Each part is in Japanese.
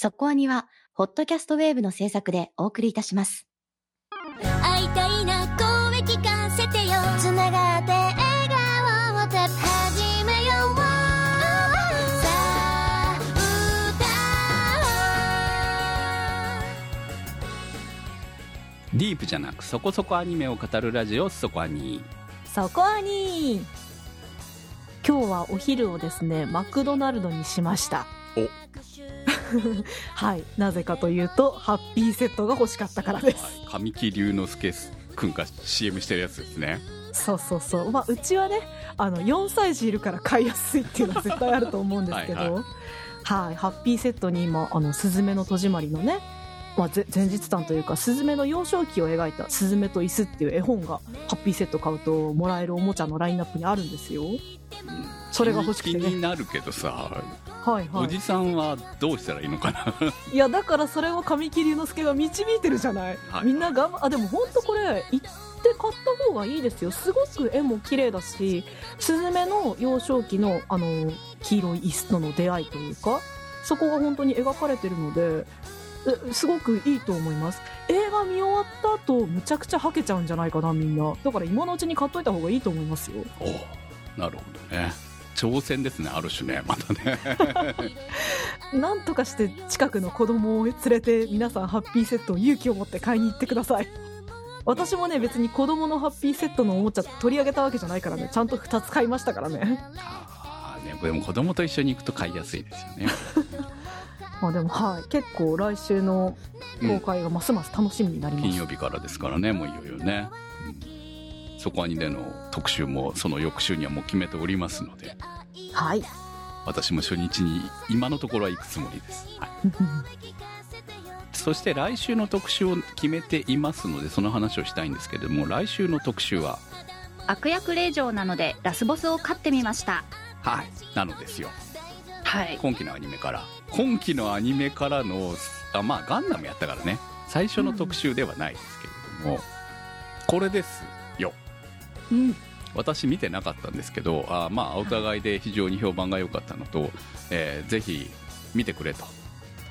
そこアニは、ホットキャストウェーブの制作でお送りいたします。会いたいな声聞かせてよつながって笑顔を始めようさあディープじゃなくそこそこアニメを語るラジオそこアニそこアニ今日はお昼をですねマクドナルドにしました。お はい。なぜかというとハッピーセットが欲しかったからです、はい。神木隆之介くんが CM してるやつですね。そうそうそう。まあうちはねあの4歳児いるから買いやすいっていうのは絶対あると思うんですけど。はいははい。ハッピーセットに今あのスズメの戸締まりのねまあ、ぜ前日談というかスズメの幼少期を描いた「スズメと椅子」っていう絵本がハッピーセット買うともらえるおもちゃのラインナップにあるんですよ。それが欲しくて。ね気になるけどさ、はいはい。おじさんはどうしたらいいのかな？いやだからそれを神木隆之介が導いてるじゃない、はい。みんながんあでも本当これ行って買った方がいいですよ。すごく絵も綺麗だしスズメの幼少期のあの黄色い椅子との出会いというかそこが本当に描かれてるのでえすごくいいと思います。映画見終わった後むちゃくちゃはけちゃうんじゃないかなみんな。だから今のうちに買っといた方がいいと思いますよ。おなるほどね。挑戦ですねある種ね。またね。なんとかして近くの子供を連れて皆さんハッピーセットを勇気を持って買いに行ってください。私もね別に子供のハッピーセットのおもちゃ取り上げたわけじゃないからね。ちゃんと2つ買いましたからね。あーねでも子供と一緒に行くと買いやすいですよね まあでもはい。結構来週の公開がますます楽しみになります、金曜日からですからねもういよいよね、うん。そこにでの特集もその翌週にはもう決めておりますので。はい。私も初日に今のところは行くつもりです、はい、そして来週の特集を決めていますのでその話をしたいんですけれども来週の特集は？悪役令嬢なのでラスボスを飼ってみました。はい。なのですよ。はい。今期のアニメから今期のアニメからのあまあガンダムやったからね。最初の特集ではないですけれども、これですよ。うん。私見てなかったんですけどあまあお互いで非常に評判が良かったのと、えーぜひ見てくれと。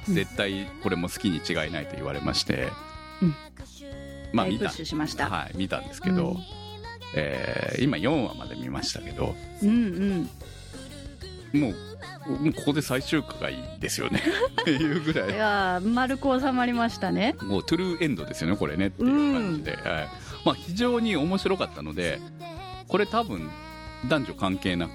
うん。絶対これも好きに違いないと言われまして、うん。まあ見た。はい見たんですけど、うん。えー今4話まで見ましたけど。うんうん。もうここで最終回ですよね。っていうぐらい。いやー丸く収まりましたね。もうトゥルーエンドですよねこれね。っていう感じで、はい。まあ、非常に面白かったのでこれ多分男女関係なく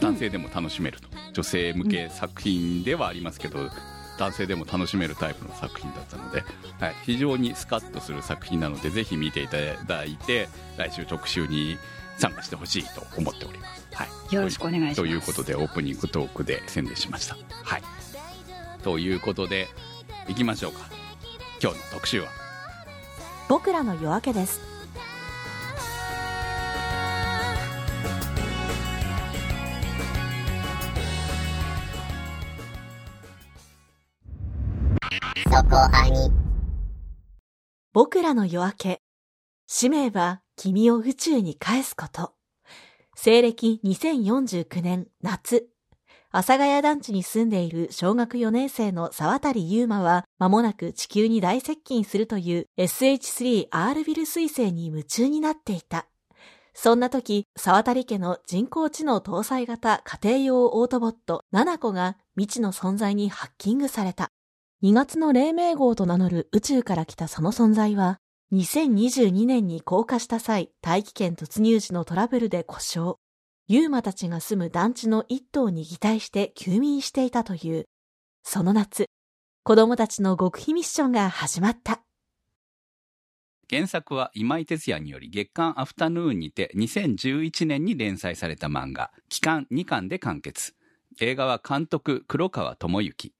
男性でも楽しめると、女性向け作品ではありますけど、男性でも楽しめるタイプの作品だったので、はい、非常にスカッとする作品なのでぜひ見ていただいて来週特集に参加してほしいと思っております。はい、よろしくお願いします。ということでオープニングトークで宣伝しました。はい、ということでいきましょうか。今日の特集は？僕らの夜明けです。僕らの夜明け。使命は君を宇宙に返すこと。西暦2049年夏。阿佐ヶ谷団地に住んでいる小学4年生の沢渡優馬は、間もなく地球に大接近するという SH3R ビル彗星に夢中になっていた。そんな時、沢渡家の人工知能搭載型家庭用オートボット、ナナコが未知の存在にハッキングされた。2月の黎明号と名乗る宇宙から来たその存在は、2022年に降下した際、大気圏突入時のトラブルで故障。ユーマたちが住む団地の一棟に擬態して休眠していたという。その夏、子供たちの極秘ミッションが始まった。原作は今井哲也により月刊アフタヌーンにて2011年に連載された漫画「期間2巻」で完結映画は監督黒川智之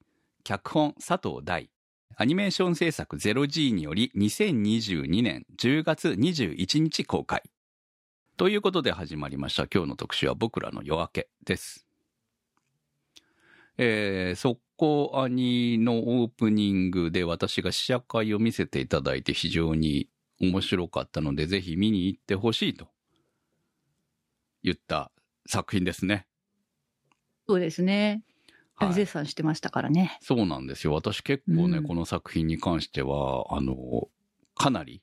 脚本佐藤大アニメーション制作 0G により2022年10月21日公開。ということで始まりました。今日の特集は僕らの夜明けです。えー、速攻アニのオープニングで私が試写会を見せていただいて非常に面白かったのでぜひ見に行ってほしいと言った作品ですね。そうですね。はい大絶賛してましたからね。そうなんですよ。私結構ね、うんこの作品に関しては、あの、かなり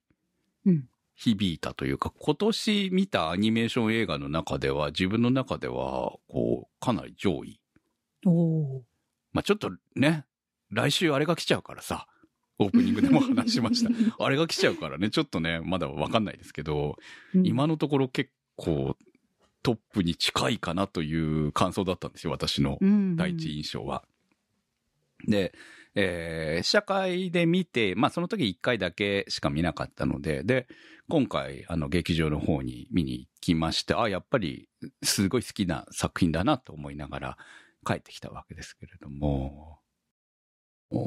うん、響いたというか、今年見たアニメーション映画の中では、自分の中では、こう、かなり上位。おお。まあちょっとね、来週あれが来ちゃうからさ、オープニングでも話しました。あれが来ちゃうからね、ちょっとね、まだわかんないですけど、うん今のところ結構トップに近いかなという感想だったんですよ、私のうん第一印象は。で、えー試写会で見て、まあその時1回だけしか見なかったので、で、今回、あの、劇場の方に見に行きまして、あ、やっぱり、すごい好きな作品だなと思いながら帰ってきたわけですけれども、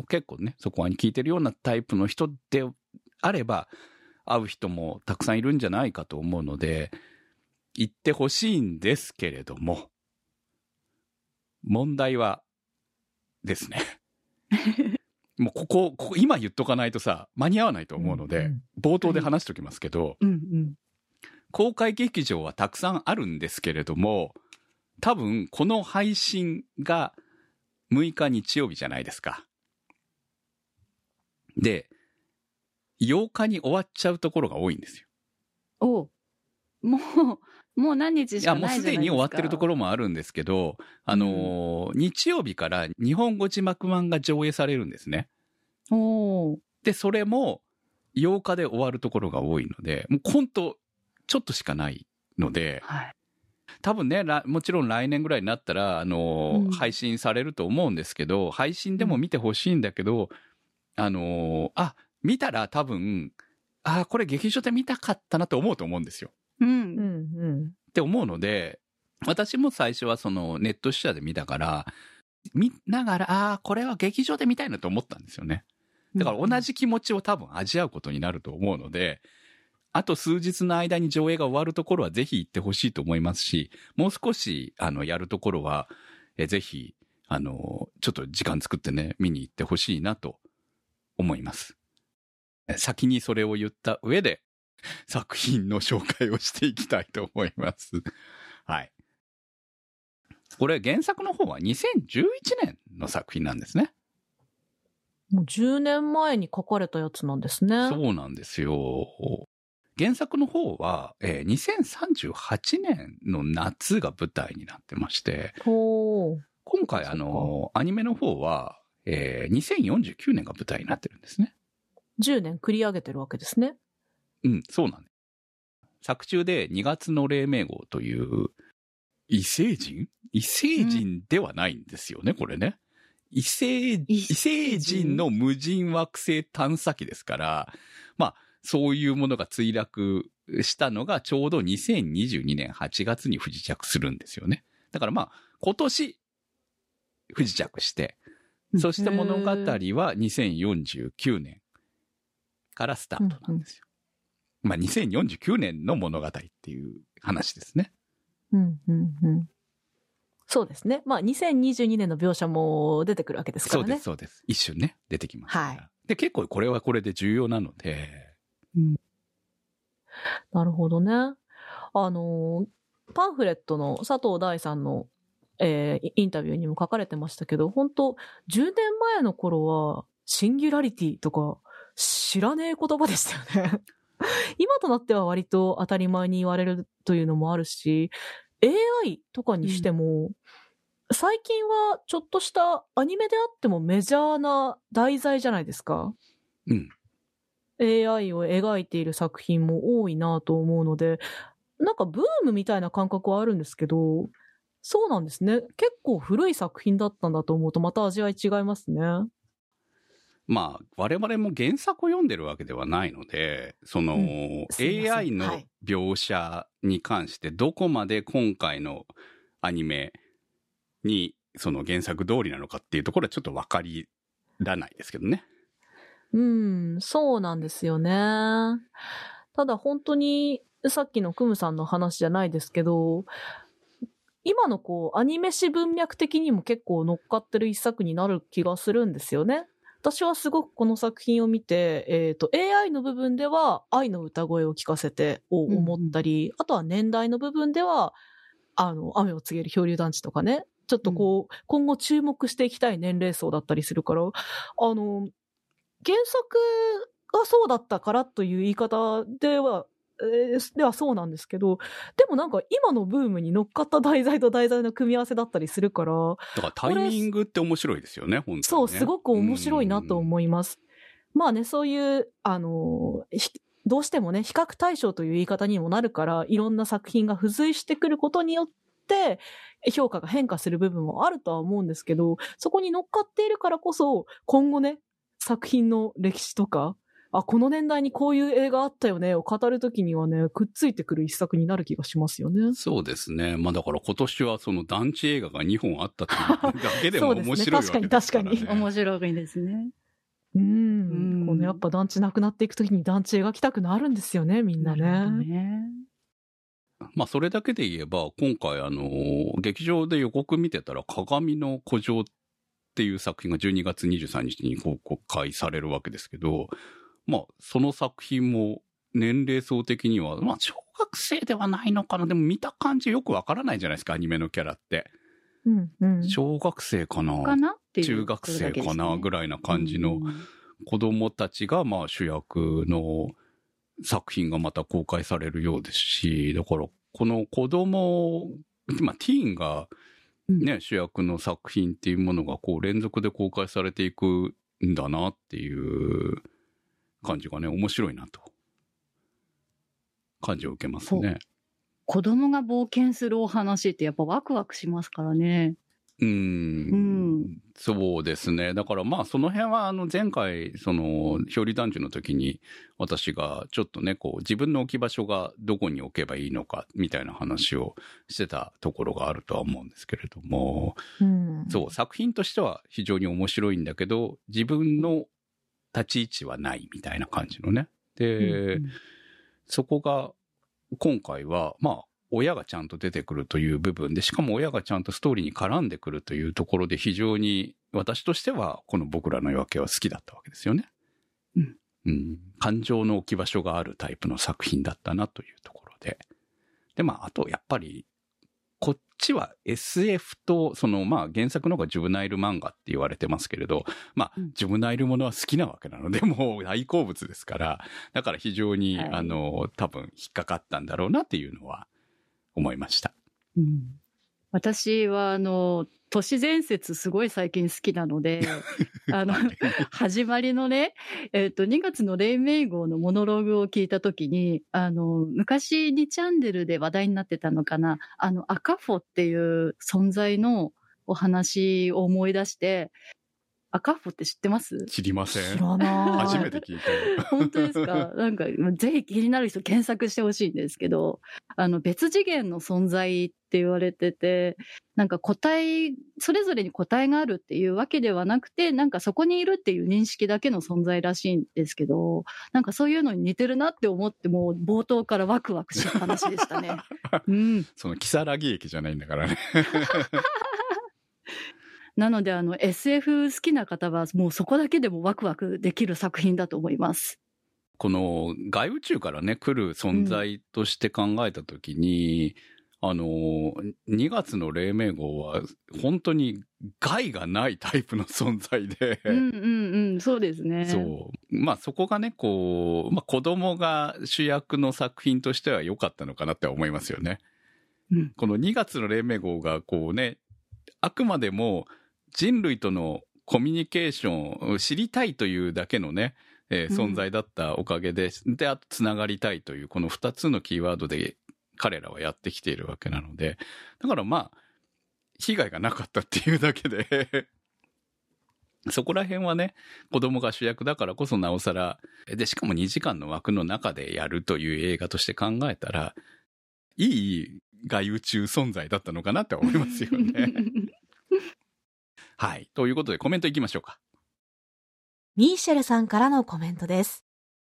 結構ね、そこに聞いてるようなタイプの人であれば、会う人もたくさんいるんじゃないかと思うので、行ってほしいんですけれども、問題はですね。もうここ、ここ今言っとかないとさ、間に合わないと思うので、うん冒頭で話しておきますけど、うんうん。公開劇場はたくさんあるんですけれども、多分この配信が6日日曜日じゃないですか。で、8日に終わっちゃうところが多いんですよ。おうもう、もう何日しかないじゃないですか。もうすでに終わってるところもあるんですけど、あのー日曜日から日本語字幕版が上映されるんですね。おお。で、それも8日で終わるところが多いので、もう本当ちょっとしかないので、はい。多分ね、らもちろん来年ぐらいになったら、あのーうん配信されると思うんですけど、配信でも見てほしいんだけど、あのーあ、見たら多分、あ、これ劇場で見たかったなと思うと思うんですよ。う。うんんうん。って思うので、私も最初はそのネット試写で見たから、見ながら、ああ、これは劇場で見たいなと思ったんですよね。だから同じ気持ちを多分味わうことになると思うので、あと数日の間に上映が終わるところはぜひ行ってほしいと思いますし、もう少し、あの、やるところは、えぜひ、あの、ちょっと時間作ってね、見に行ってほしいなと思います。え先にそれを言った上で、作品の紹介をしていきたいと思います。はい。これ原作の方は2011年の作品なんですね。もう10年前に書かれたやつなんですね。そうなんですよ。原作の方は、えー2038年の夏が舞台になってまして。今回あの、アニメの方は、えー2049年が舞台になってるんですね。10年繰り上げてるわけですね。うん、そうなん。作中で2月の黎明号という、異星人？異星人ではないんですよね、これね。異星、異異星人の無人惑星探査機ですから、まあ、そういうものが墜落したのがちょうど2022年8月に不時着するんですよね。だからまあ、今年、不時着して、そして物語は2049年からスタートなんですよ。まあ、2049年の物語っていう話ですね。うんうんうん。そうですね。まあ、2022年の描写も出てくるわけですからね。そうです、そうです。一瞬ね、出てきますから。はいで、結構これはこれで重要なので、なるほどね。あのー、パンフレットの佐藤大さんの、えーイインタビューにも書かれてましたけど、本当10年前の頃は、シンギュラリティとか、知らねえ言葉でしたよね。今となっては割と当たり前に言われるというのもあるし、AI とかにしても、最近はちょっとしたアニメであってもメジャーな題材じゃないですか。うん。AI を描いている作品も多いなと思うので、なんかブームみたいな感覚はあるんですけど、そうなんですね。結構古い作品だったんだと思うとまた味わい違いますね。まあ、我々も原作を読んでるわけではないので、その、うん AI のはい描写に関してどこまで今回のアニメにその原作通りなのかっていうところはちょっとわかりらないですけどね。うん、そうなんですよね。ただ本当に、さっきのクムさんの話じゃないですけど、今のこう、アニメ史文脈的にも結構乗っかってる一作になる気がするんですよね。私はすごくこの作品を見て、えっ、と、AI の部分では愛の歌声を聞かせてを思ったり、あとは年代の部分では、あの、雨を告げる漂流団地とかね、ちょっとこう、今後注目していきたい年齢層だったりするから、あの、原作がそうだったからという言い方では、えーではそうなんですけど、でもなんか今のブームに乗っかった題材と題材の組み合わせだったりするから、だからタイミングって面白いですよね、本当に、ね。そう、すごく面白いなと思います。まあね、そういう、あの、ひどうしてもね、比較対象という言い方にもなるから、いろんな作品が付随してくることによって、評価が変化する部分もあるとは思うんですけど、そこに乗っかっているからこそ、今後ね、作品の歴史とか、あ、この年代にこういう映画あったよねを語るときにはね、くっついてくる一作になる気がしますよね。そうですね。まあだから今年はその団地映画が2本あったっていうだけでも 面白いわけですから、ね。確かに確か 面白いですね。うん。うんこのやっぱ団地なくなっていくときに団地描きたくなるんですよね、みんなね。ね。まあそれだけで言えば、今回あの、劇場で予告見てたら、鏡の古城っていう作品が12月23日に公開されるわけですけど、まあその作品も年齢層的には、まあ小学生ではないのかな。でも見た感じよくわからないじゃないですか、アニメのキャラって。うん、うん。小学生かなかな？っていう。中学生かなぐらいらいな感じの子供たちがまあ主役の作品がまた公開されるようですし、だからこの子供、まあティーンがね、主役の作品っていうものがこう連続で公開されていくんだなっていう感じがね、面白いなと。感じを受けますね。子供が冒険するお話ってやっぱワクワクしますからね。うーうんんそうですね。だからまあその辺はあの前回その表裏団地の時に私がちょっとねこう自分の置き場所がどこに置けばいいのかみたいな話をしてたところがあるとは思うんですけれども、うん。そう作品としては非常に面白いんだけど自分の立ち位置はないみたいな感じのね。で、うんそこが今回はまあ親がちゃんと出てくるという部分で、しかも親がちゃんとストーリーに絡んでくるというところで非常に私としてはこの僕らの夜明けは好きだったわけですよね。うん。うん。感情の置き場所があるタイプの作品だったなというところで。で、まあ、あとやっぱり、こっちは SF と、そのまあ原作の方がジュブナイル漫画って言われてますけれど、まあうん。ジュブナイルものは好きなわけなので、もう大好物ですから、だから非常に、はい。あの、多分引っかかったんだろうなっていうのは思いました。うん私はあの都市伝説すごい最近好きなので あの始まりのね、えっと2月の黎明号のモノローグを聞いた時にあの昔2チャンネルで話題になってたのかなあの赤フォっていう存在のお話を思い出して赤フォって知ってます？知りません。知らない。初めて聞いたよ。本当ですか？なんか、ぜひ気になる人検索してほしいんですけど、あの、別次元の存在って言われてて、なんか個体、それぞれに個体があるっていうわけではなくて、なんかそこにいるっていう認識だけの存在らしいんですけど、なんかそういうのに似てるなって思って、もう冒頭からワクワクしっぱなしでしたね。うん。その、キサラギ駅じゃないんだからね。なので、あの、SF 好きな方は、もうそこだけでもワクワクできる作品だと思います。この外宇宙からね、来る存在として考えたときに、あの、2月の黎明号は、本当に害がないタイプの存在で、うんうんうん、そうですね。そう。まあそこがね、こう、まあ子供が主役の作品としては良かったのかなって思いますよね。うんこの2月の黎明号がこうね、あくまでも人類とのコミュニケーションを知りたいというだけのね、えーうん存在だったおかげで、で、あとつながりたいというこの2つのキーワードで彼らはやってきているわけなので、だからまあ、被害がなかったっていうだけで、そこら辺はね、子供が主役だからこそなおさら、で、しかも2時間の枠の中でやるという映画として考えたら、いい外宇宙存在だったのかなって思いますよね。はい。ということでコメントいきましょうか。ミーシェルさんからのコメントです。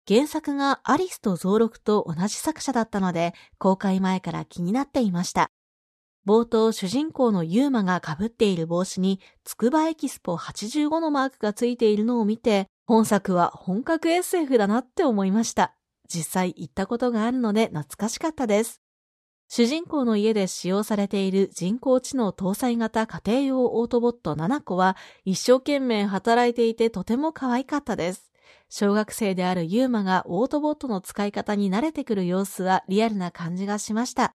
原作がアリスと増録と同じ作者だったので、公開前から気になっていました。冒頭、主人公のユーマが被っている帽子に、つくばエキスポ85のマークがついているのを見て、本作は本格 SF だなって思いました。実際行ったことがあるので懐かしかったです。主人公の家で使用されている人工知能搭載型家庭用オートボット7個は一生懸命働いていてとても可愛かったです。小学生であるユーマがオートボットの使い方に慣れてくる様子はリアルな感じがしました。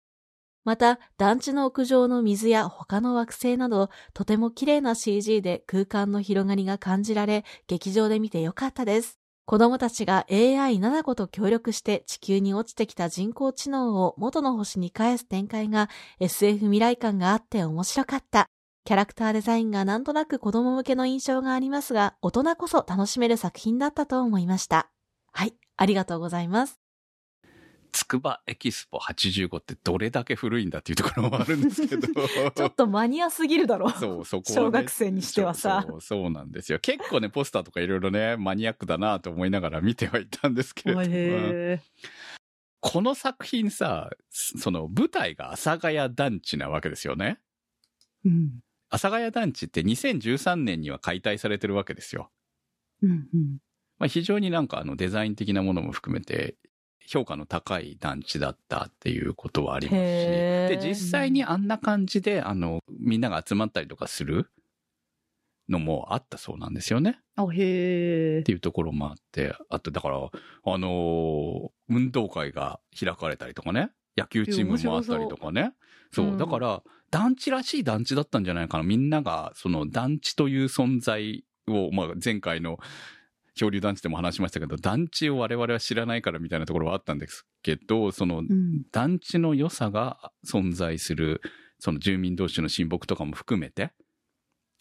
また、団地の屋上の水や他の惑星など、とても綺麗な CG で空間の広がりが感じられ、劇場で見てよかったです。子供たちが AI7 個と協力して地球に落ちてきた人工知能を元の星に返す展開が SF 未来感があって面白かった。キャラクターデザインがなんとなく子供向けの印象がありますが、大人こそ楽しめる作品だったと思いました。はい、ありがとうございます。つくばエキスポ85ってどれだけ古いんだっていうところもあるんですけど。ちょっとマニアすぎるだろ。そう、そこは、ね、小学生にしてはさそう、そうなんですよ。結構ね、ポスターとかいろいろね、マニアックだなと思いながら見てはいたんですけれども。へこの作品さ、その舞台が阿佐ヶ谷団地なわけですよね。ーうん。阿佐ヶ谷団地って2013年には解体されてるわけですよ。うんうん。まあ、非常になんかあのデザイン的なものも含めて評価の高い団地だったっていうことはありますし、で、実際にあんな感じで、あの、みんなが集まったりとかするのもあったそうなんですよね。あ、へえっ。ていうところもあって、あとだから、あのー運動会が開かれたりとかね、野球チームもあったりとかね。そううんだから、団地らしい団地だったんじゃないかな。みんなが、その団地という存在を、まあ、前回の漂流団地でも話しましたけど、団地を我々は知らないからみたいなところはあったんですけど、そのうん。団地の良さが存在する、その住民同士の親睦とかも含めて、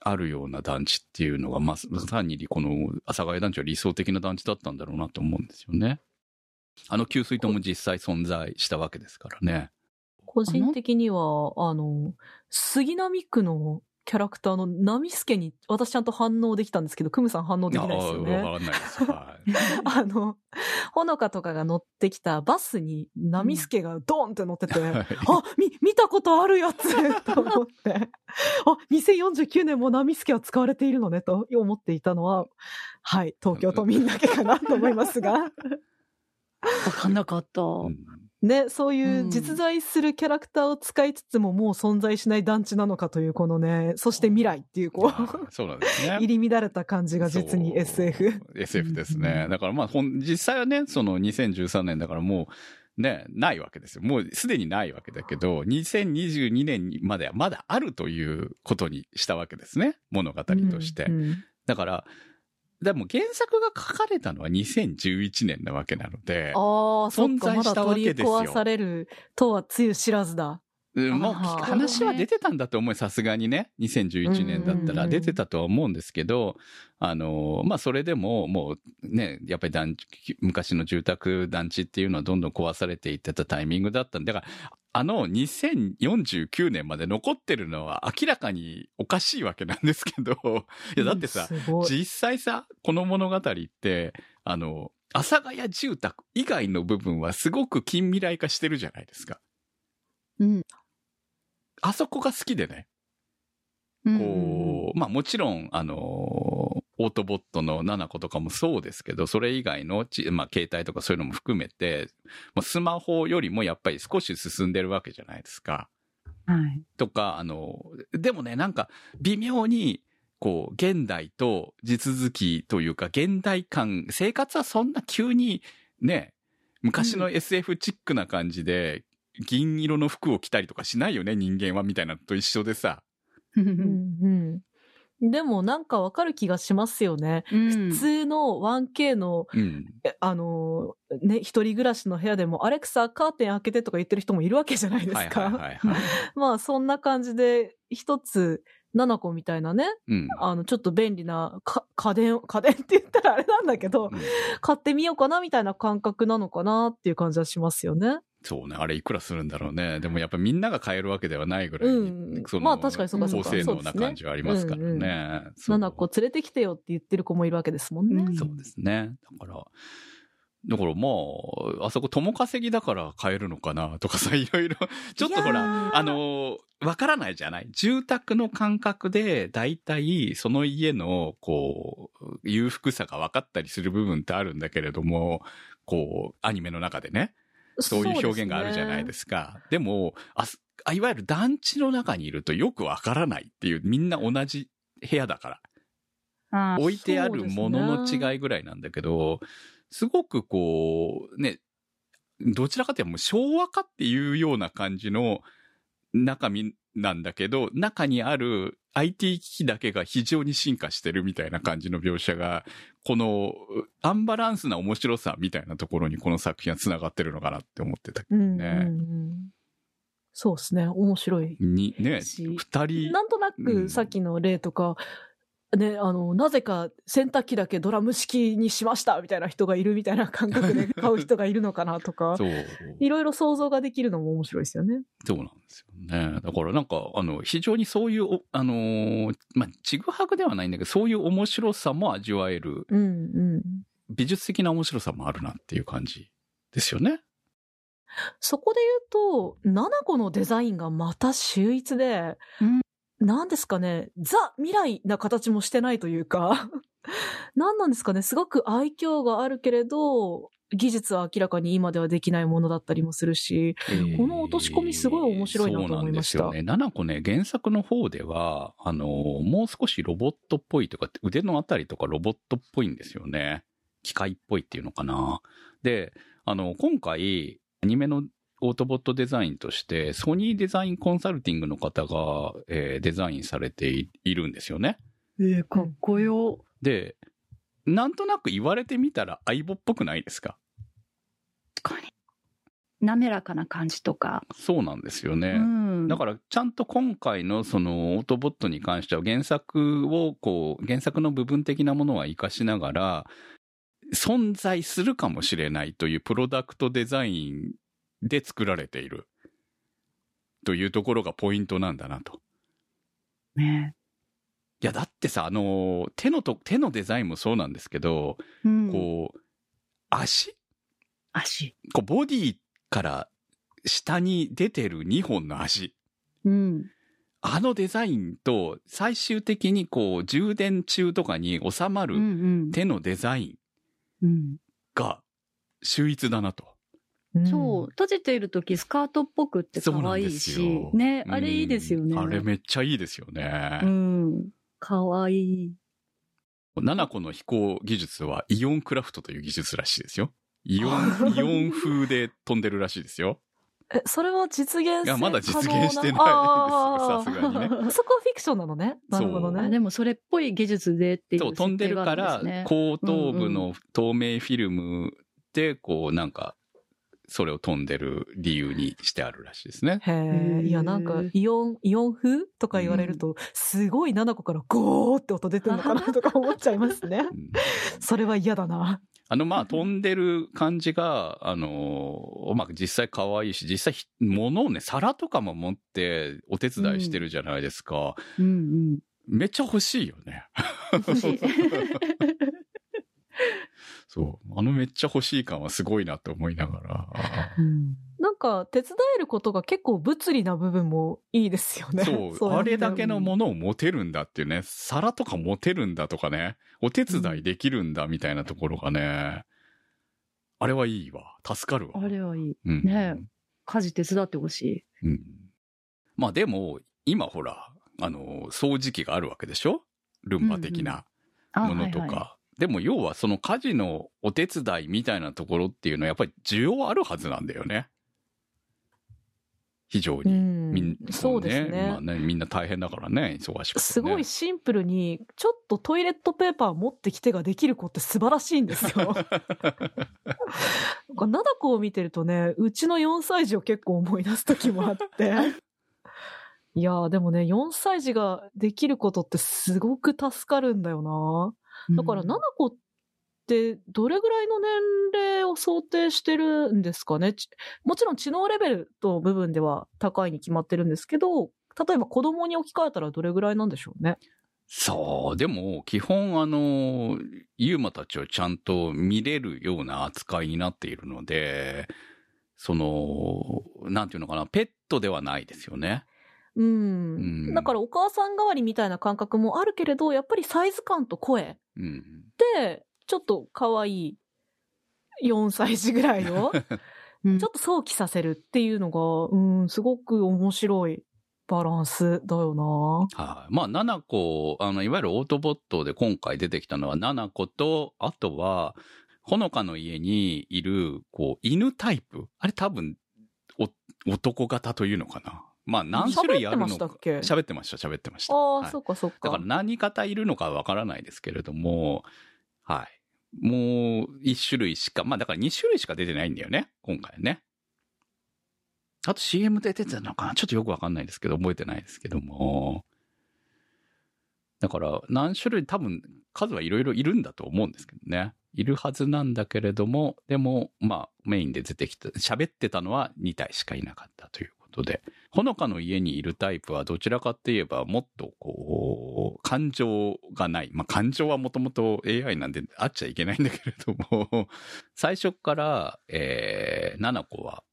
あるような団地っていうのが、まあ、単にこの阿佐ヶ谷団地は理想的な団地だったんだろうなと思うんですよね。あの給水塔も実際存在したわけですからね。個人的には、あの、杉並区のキャラクターのナミスケに私ちゃんと反応できたんですけど、クムさん反応できないですよあね。わかんないです。はい。あの、ほのかとかが乗ってきたバスにナミスケがドーンって乗ってて、はいあ、み、見たことあるやつ と思って、あ、2049年もナミスケは使われているのねと思っていたのは、はい、東京都民だけかなと思いますが、わかんなかった。うんね、そういううん実在するキャラクターを使いつつももう存在しない団地なのかというこのね、そして未来っていうこう、あそうなんですね。入り乱れた感じが実に SF。。SF ですね。だからまあ、実際はね、その2013年だからもう、ね、ないわけですよ。もうすでにないわけだけど、2022年にまではまだあるということにしたわけですね。物語として。うんうんだから、でも原作が書かれたのは2011年なわけなので、ああ、存在したわ取りけですよ壊されるとはつゆ知らずだ。うんもう話は出てたんだと思うさすがにね。2011年だったら出てたとは思うんですけど、あの、まあ、それでももうね、やっぱり団地、昔の住宅団地っていうのはどんどん壊されていってたタイミングだったんで、だから、あの2049年まで残ってるのは明らかにおかしいわけなんですけど、いやだってさ、うん。実際さ、この物語って、あの、阿佐ヶ谷住宅以外の部分はすごく近未来化してるじゃないですか。うん。あそこが好きでね。うんこう、まあもちろん、あの、オートボットの7個とかもそうですけど、それ以外のち、まあ携帯とかそういうのも含めて、もうスマホよりもやっぱり少し進んでるわけじゃないですか。はい。とか、あの、でもね、なんか微妙に、こう、現代と地続きというか、現代感、生活はそんな急にね、昔の SF チックな感じで、銀色の服を着たりとかしないよね、人間は、みたいなのと一緒でさ。うんうん。でもなんかわかる気がしますよね。普普通の 1K の、うん。えあのーね、一人暮らしの部屋でも、アレクサ、カーテン開けてとか言ってる人もいるわけじゃないですか。はいはいはいはい。まあ、そんな感じで、一つ、7個みたいなね、うん。あの、ちょっと便利なか家電、家電って言ったらあれなんだけど、うん買ってみようかなみたいな感覚なのかなっていう感じはしますよね。そうね、あれいくらするんだろうね。でもやっぱみんなが買えるわけではないぐらい、うんそのまあ確かにそうかそうか高性能な感じはありますからね。そう7個連れてきてよって言ってる子もいるわけですもんね。うんそうですね。だから、だからまあ、あそこ友稼ぎだから買えるのかなとかさ、いろいろ、ちょっとほら、ーあの、わからないじゃない？住宅の感覚で、だいたいその家の、こう、裕福さが分かったりする部分ってあるんだけれども、こう、アニメの中でね。そういう表現があるじゃないですすか。でもあいわゆる団地の中にいるとよくわからないっていう、みんな同じ部屋だから。置いてあるものの違いぐらいなんだけど、すごくこう、ね、どちらかというともう昭和化っていうような感じの中身なんだけど、中にある IT 機器だけが非常に進化してるみたいな感じの描写が、このアンバランスな面白さみたいなところにこの作品は繋がってるのかなって思ってた。うん、ねうんうん。そうですね。面白い。に、ね、し二人、なんとなうんくさっきの例とか、ね、あの、なぜか洗濯機だけドラム式にしましたみたいな人がいるみたいな感覚で 買う人がいるのかなとか、そう。いろいろ想像ができるのも面白いですよね。そうなんですよね。だからなんか、あの、非常にそういうお、あのーまあ、ちぐはぐではないんだけど、そういう面白さも味わえる、うんうん。美術的な面白さもあるなっていう感じですよね。そこで言うと、七子のデザインがまた秀逸で、うんなんですかね、ザ未来な形もしてないというか、何なんですかね、すごく愛嬌があるけれど、技術は明らかに今ではできないものだったりもするし、この落とし込みすごい面白いなと思いましたそうなんですよね。七子ね、原作の方では、あのもう少しロボットっぽいとか、腕のあたりとかロボットっぽいんですよね。機械っぽいっていうのかな。で、あの、今回、アニメのオートボットデザインとして、ソニーデザインコンサルティングの方が、えーデザインされていいるんですよね。えーかっこよ。で、なんとなく言われてみたら相棒っぽくないですか？確かに。滑らかな感じとか。そうなんですよね。うん。だから、ちゃんと今回のそのオートボットに関しては原作をこう、原作の部分的なものは活かしながら、存在するかもしれないというプロダクトデザインで作られている。というところがポイントなんだなと。ね。いや、だってさ、あの、手のと、手のデザインもそうなんですけど、うん。こう、足？足。こう、ボディから下に出てる2本の足。うん。あのデザインと最終的にこう充電中とかに収まるん。手のデザインうん。が秀逸だなと。そう。閉じている時スカートっぽくって可愛いし。ね。あれいいですよね。うんあれめっちゃいいですよね。うん。可愛い。七個の飛行技術はイオンクラフトという技術らしいですよ。イオン、イオン風で飛んでるらしいですよ。え、それは実現いやまだ実現してないですさすがにね そこはフィクションなのね？なるほどね。あでもそれっぽい技術でっていうそう、飛んでるから後頭部の透明フィルムで、こうなんか、それを飛んでる理由にしてあるらしいですね。へえ、いや、なんか、イオン、イオン風とか言われると、すごい7個からゴーって音出てるのかな？とか思っちゃいますね。うんそれは嫌だな。あの、まあ、飛んでる感じが、あの、まあ、実際可愛いし、実際ひ、物をね、皿とかも持ってお手伝いしてるじゃないですか。うんうん。めっちゃ欲しいよね。欲しい。そう。あのめっちゃ欲しい感はすごいなと思いながら。なんか、手伝えることが結構物理な部分もいいですよね。そう。いあれだけのもの。のを持てるんだっていうね。皿とか持てるんだとかね。お手伝いできるんだみたいなところがね。あれはいいわ。助かるわ。あれはいい。うん、ね家事手伝ってほしい。うん。まあでも、今ほら、あの、掃除機があるわけでしょ？ルンバ的なあものとか。はいはでも要はその家事のお手伝いみたいなところっていうのはやっぱり需要あるはずなんだよね。非常に。うんそうですねまあね、みんな大変だからね、忙しくて、ね。すごいシンプルに、ちょっとトイレットペーパー持ってきてができる子って素晴らしいんですよ。なんか、灘子を見てるとね、うちの4歳児を結構思い出す時もあって。いやーでもね、4歳児ができることってすごく助かるんだよな。だから、うん七子ってどれぐらいの年齢を想定してるんですかね？ちもちろん知能レベルの部分では高いに決まってるんですけど、例えば子供に置き換えたらどれぐらいなんでしょうね？そう、でも、基本あの、ユーマたちをちゃんと見れるような扱いになっているので、その、なんていうのかな、ペットではないですよね。うん。うんだからお母さん代わりみたいな感覚もあるけれど、やっぱりサイズ感と声うん。で、ちょっと可愛い4歳児ぐらいを うんちょっと想起させるっていうのが、うん、すごく面白いバランスだよな。はい。まあ、7個、あの、いわゆるオートボットで今回出てきたのは7個と、あとは、ほのかの家にいる、こう、犬タイプあれ多分、お、男型というのかなまあ、何種類あるのか。喋ってました喋ってました、喋ってました。ああ、はいそっかそっか。だから何型いるのかわからないですけれども、はい。もう一種類しか、まあだから2種類しか出てないんだよね、今回ね。あと CM で出てたのかな？ちょっとよくわかんないですけど、覚えてないですけども。だから何種類多分数はいろいろいるんだと思うんですけどね。いるはずなんだけれども、でもまあメインで出てきた、喋ってたのは2体しかいなかったということで。ほのかの家にいるタイプはどちらかって言えばもっとこう、感情がない。まあ感情はもともと AI なんであっちゃいけないんだけれども、最初から、えー、ナナコは、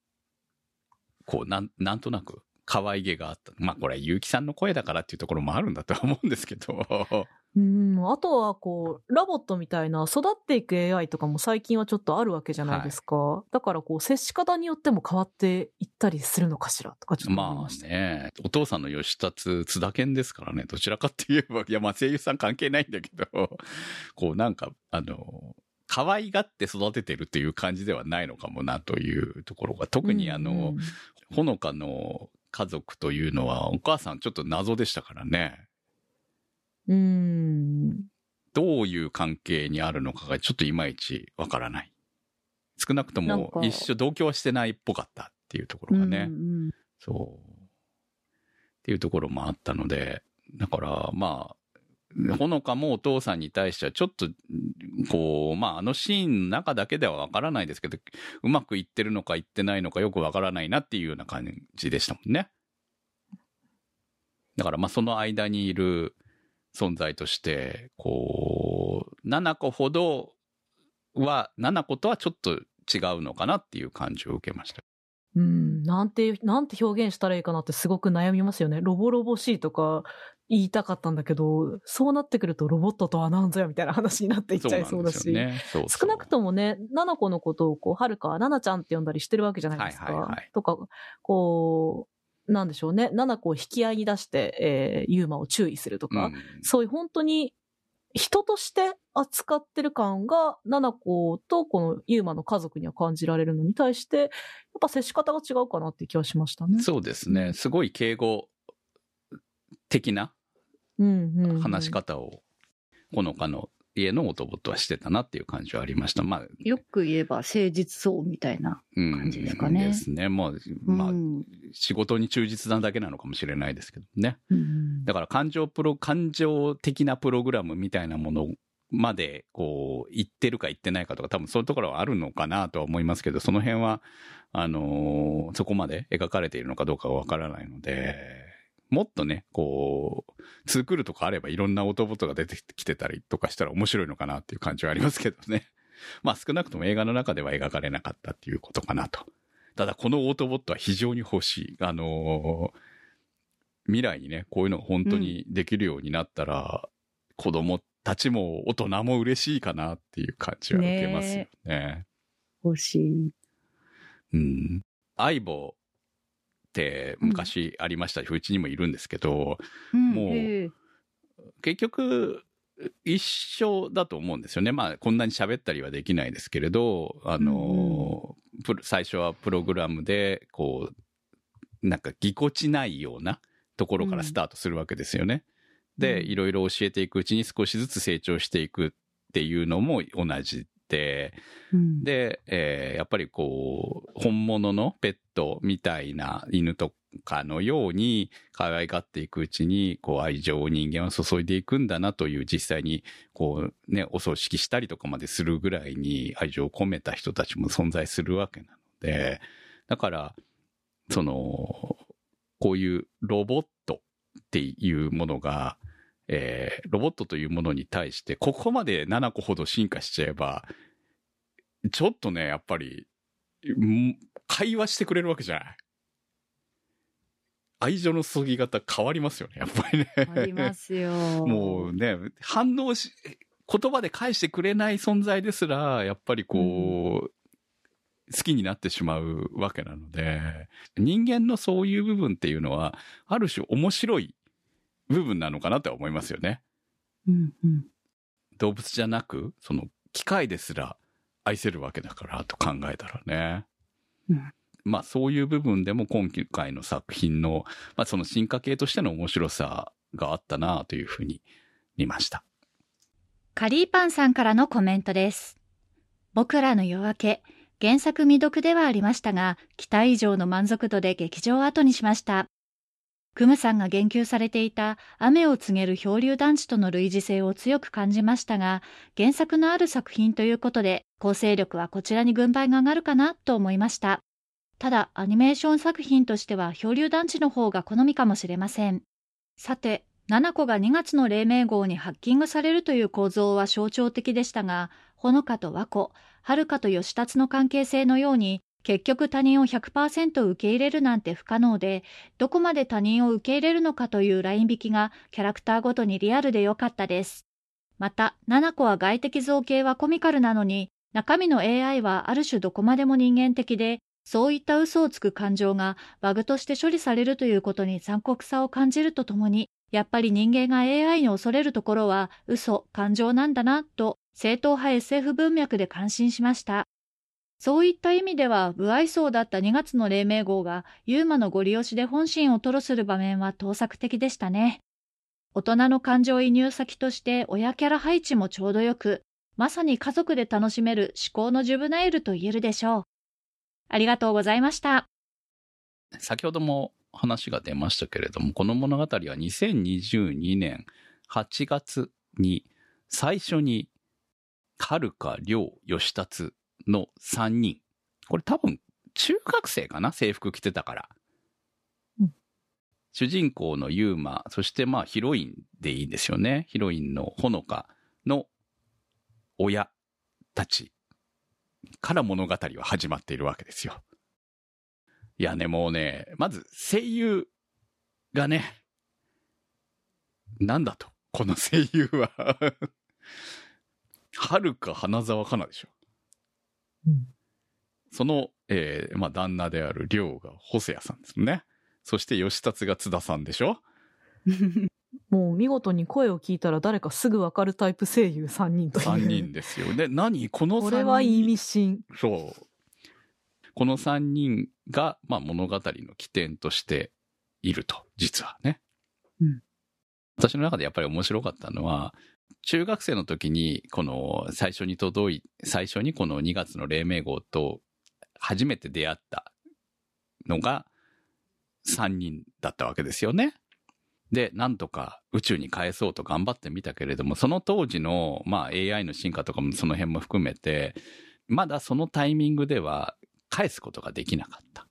こう、なん、なんとなく可愛げがあった。まあこれ結城さんの声だからっていうところもあるんだとは思うんですけど、うん、あとはこう、ラボットみたいな育っていく AI とかも最近はちょっとあるわけじゃないですか。だからこう、接し方によっても変わっていったりするのかしらとかちょっとまあました。ね、お父さんの吉達津田健ですからね、どちらかって言えば、いやまあ声優さん関係ないんだけど、こうなんか、あの、可愛がって育ててるっていう感じではないのかもなというところが、特にあの、うんうんほのかの家族というのは、お母さんちょっと謎でしたからね。うん。どういう関係にあるのかがちょっといまいちわからない。少なくとも一緒同居はしてないっぽかったっていうところがね。うんうんそう。っていうところもあったので、だからまあ、ほのかもお父さんに対してはちょっと、こう、まああのシーンの中だけではわからないですけど、うまくいってるのかいってないのかよくわからないなっていうような感じでしたもんね。だからまあその間にいる存在として、こう、7個ほどは、7個とはちょっと違うのかなっていう感じを受けました。うん、なんて、なんて表現したらいいかなってすごく悩みますよね。ロボロボしいとか言いたかったんだけど、そうなってくるとロボットとは何ぞやみたいな話になっていっちゃいそうだし。ね。そうそう少なくともね、ナナコのことをこう、はるかはナナちゃんって呼んだりしてるわけじゃないですか。はいはいはいとか、こう、なんでしょうね。ナナコを引き合いに出して、えー、ユーマを注意するとか、うんそういう本当に人として扱ってる感が、ナナコとこのユーマの家族には感じられるのに対して、やっぱ接し方が違うかなって気はしましたね。そうですね。すごい敬語的な話し方を、ほのかの家のオートボットはしてたなっていう感じはありました。まあ、よく言えば誠実そうみたいな。うん。感じですかねですね。もう、まあ、うん仕事に忠実なだけなのかもしれないですけどね。うんだから感情プロ、感情的なプログラムみたいなものまで、こう、言ってるか言ってないかとか、多分そういうところはあるのかなとは思いますけど、その辺は、あのーそこまで描かれているのかどうかはわからないので、もっとね、こう、ツークールとかあればいろんなオートボットが出てきてたりとかしたら面白いのかなっていう感じはありますけどね。まあ少なくとも映画の中では描かれなかったっていうことかなと。ただこのオートボットは非常に欲しい。あのー未来にね、こういうのが本当にできるようになったら、子供たちも大人も嬉しいかなっていう感じは受けますよね。欲しい。うん。相棒って昔ありましたし、うちにもいるんですけど、もうへえ。結局、一緒だと思うんですよね。まあ、こんなに喋ったりはできないですけれど、あの、プロ最初はプログラムで、こう、なんかぎこちないようなところからスタートするわけですよね。で、うん。いろいろ教えていくうちに少しずつ成長していくっていうのも同じで、うん。で、えーやっぱりこう、本物のペットみたいな犬とかのように可愛がっていくうちに、こう愛情を人間は注いでいくんだなという実際に、こうね、お葬式したりとかまでするぐらいに愛情を込めた人たちも存在するわけなので、だから、その、こういうロボットっていうものが、えーロボットというものに対して、ここまで7個ほど進化しちゃえば、ちょっとね、やっぱり、ん会話してくれるわけじゃない。愛情の注ぎ方変わりますよね、やっぱりね。ありますよ。もうね、反応し、言葉で返してくれない存在ですら、やっぱりこう、好きになってしまうわけなので、人間のそういう部分っていうのは、ある種面白い部分なのかなとは思いますよね。うんうん動物じゃなく、その機械ですら愛せるわけだからと考えたらね。うんまあそういう部分でも今回の作品の、まあその進化系としての面白さがあったなというふうに見ました。カリーパンさんからのコメントです。僕らの夜明け、原作未読ではありましたが、期待以上の満足度で劇場を後にしました。クムさんが言及されていた雨を告げる漂流団地との類似性を強く感じましたが、原作のある作品ということで、構成力はこちらに軍配が上がるかなと思いました。ただ、アニメーション作品としては漂流団地の方が好みかもしれません。さて、七子が2月の黎明号にハッキングされるという構造は象徴的でしたが、ほのかと和子、はるかと吉達の関係性のように、結局他人を100%受け入れるなんて不可能で、どこまで他人を受け入れるのかというライン引きがキャラクターごとにリアルで良かったです。また、七子は外的造形はコミカルなのに、中身の AI はある種どこまでも人間的で、そういった嘘をつく感情がバグとして処理されるということに残酷さを感じるとともに、やっぱり人間が AI に恐れるところは嘘、感情なんだな、と正統派 SF 文脈で感心しました。そういった意味では、不愛想だった2月の黎明号が、ユーマのご利用しで本心を吐露する場面は盗作的でしたね。大人の感情移入先として親キャラ配置もちょうどよく、まさに家族で楽しめる思考のジュブナイルと言えるでしょう。ありがとうございました。先ほども話が出ましたけれども、この物語は2022年8月に最初に、はるか、りょう、吉達の3人。これ多分中学生かな？制服着てたから。うん主人公のユーマ、そしてまあヒロインでいいんですよね。ヒロインのほのかの親たちから物語は始まっているわけですよ。いやね、もうね、まず声優がね、なんだと、この声優は。はるか花沢香菜でしょ。うんその、えーまあ、旦那である亮が細谷さんですね。そして吉達が津田さんでしょ？もう見事に声を聞いたら誰かすぐわかるタイプ声優3人という。?3 人ですよ。で、何？この3人。これは意味深。そう。この3人が、まあ、物語の起点としていると、実はね。うん私の中でやっぱり面白かったのは、中学生の時に、この最初に届い、最初にこの2月の黎明号と初めて出会ったのが3人だったわけですよね。で、なんとか宇宙に返そうと頑張ってみたけれども、その当時の、まあ AI の進化とかもその辺も含めて、まだそのタイミングでは返すことができなかった。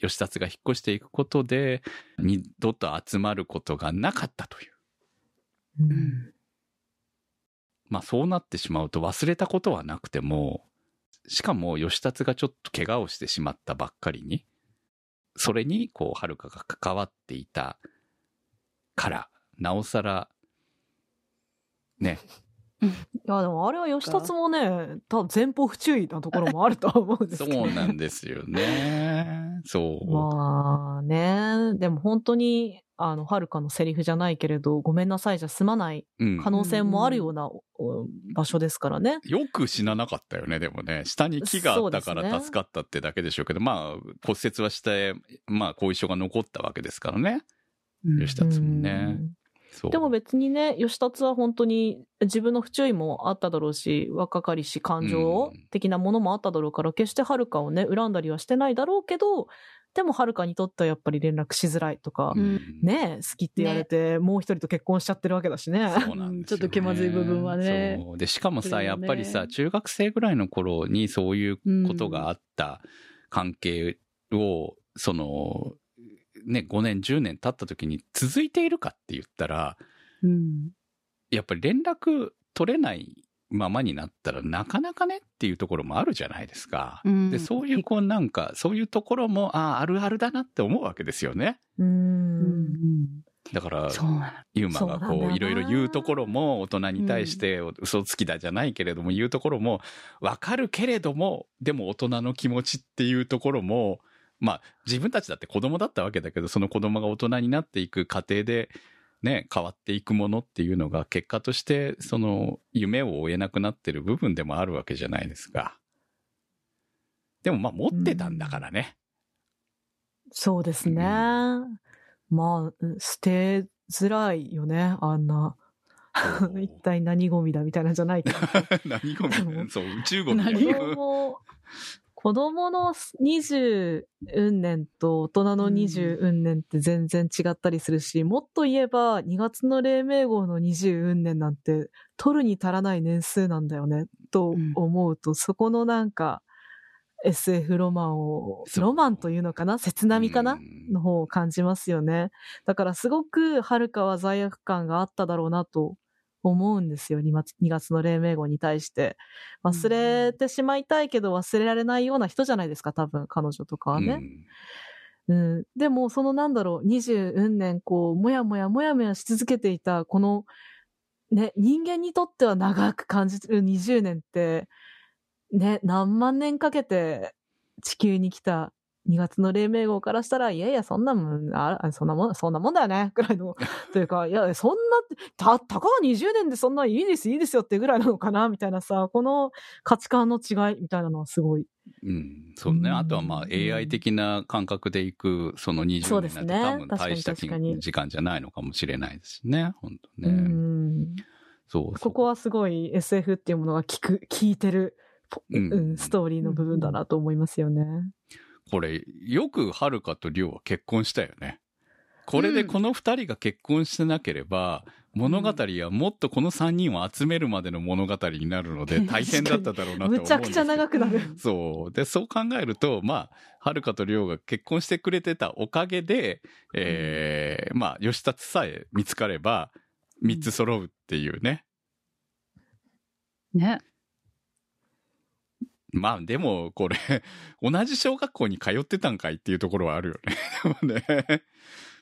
吉達が引っ越していくことで、二度と集まることがなかったという。うんまあそうなってしまうと忘れたことはなくても、しかも吉達がちょっと怪我をしてしまったばっかりに、それにこう、はるかが関わっていたから、なおさら、ね、いや、でもあれは吉達もね、多分前方不注意なところもあるとは思うんですけど。そうなんですよね。そう。まあね、でも本当に、あの、はるかのセリフじゃないけれど、ごめんなさいじゃ済まないうん可能性もあるような、お場所ですからね。よく死ななかったよね、でもね。下に木があったから助かったってだけでしょうけど、まあ、骨折はして、まあ、後遺症が残ったわけですからね。吉達もね。でも別にね、吉達は本当に自分の不注意もあっただろうし、若かりし感情的なものもあっただろうから、決してはるかをね、恨んだりはしてないだろうけど、でもはるかにとってはやっぱり連絡しづらいとか、うん。ね、好きって言われて、もう一人と結婚しちゃってるわけだしね。そうなんですよね。ちょっと気まずい部分はね。そう。で、しかもさ、ね。やっぱりさ、中学生ぐらいの頃にそういうことがあった関係を、その、ね、5年、10年経った時に続いているかって言ったら、うん。やっぱり連絡取れないままになったらなかなかねっていうところもあるじゃないですか。うんで、そういうこうなんか、そういうところも、ああ、あるあるだなって思うわけですよね。うんんだから。ユーマがこう、いろいろ言うところも、大人に対して嘘つきだじゃないけれども、言うところも、わかるけれども、でも大人の気持ちっていうところも、まあ、自分たちだって子供だったわけだけど、その子供が大人になっていく過程で、ね、変わっていくものっていうのが、結果として、その、夢を追えなくなってる部分でもあるわけじゃないですか。でもまあ、持ってたんだからね。そうですね。うんまあ、うん捨てづらいよね、あんな。一体何ゴミだみたいなんじゃないけど。何ゴミそう、宇宙ゴミだ何子よ。供、子供の20運年と大人の20運年って全然違ったりするし、もっと言えば2月の黎明号の20運年なんて取るに足らない年数なんだよね、と思うと、そこのなんか SF ロマンを、ロマンというのかな切なみかな、うん。の方を感じますよね。だからすごくはるかは罪悪感があっただろうなと思うんですよ。2月 ,2 月の黎明号に対して。忘れてしまいたいけど忘れられないような人じゃないですか、多分彼女とかはね。うん。でも、そのなんだろう、20運年、こう、もやもやもやもやし続けていた、この、ね、人間にとっては長く感じる20年って、ね、何万年かけて地球に来た2月の黎明号からしたら、いやいや、そんなもん、ああそんなもん、そんなもんだよね、ぐらいの、というか、いや、そんな、た、たかが20年でそんないいです、いいですよってぐらいなのかな、みたいなさ、この価値観の違いみたいなのはすごい。うん、そうね。うんあとはまあ AI 的な感覚でいく、その20そうですね年なんて多分大した時間じゃないのかもしれないですしね。本当うね。ん。そうそう。ここはすごい SF っていうものが聞く、聞いてる、ポうんうん、ストーリーの部分だなと思いますよね。これ、よくはるかとりょうは結婚したよね。これでこの二人が結婚してなければ、物語はもっとこの三人を集めるまでの物語になるので大変だっただろうなと思うんですよむちゃくちゃ長くなる。そう。で、そう考えると、まあ、はるかとりょうが結婚してくれてたおかげで、えー、まあ、吉達さえ見つかれば、三つ揃うっていうね。ね。まあ、でも、これ、同じ小学校に通ってたんかいっていうところはあるよね。ね、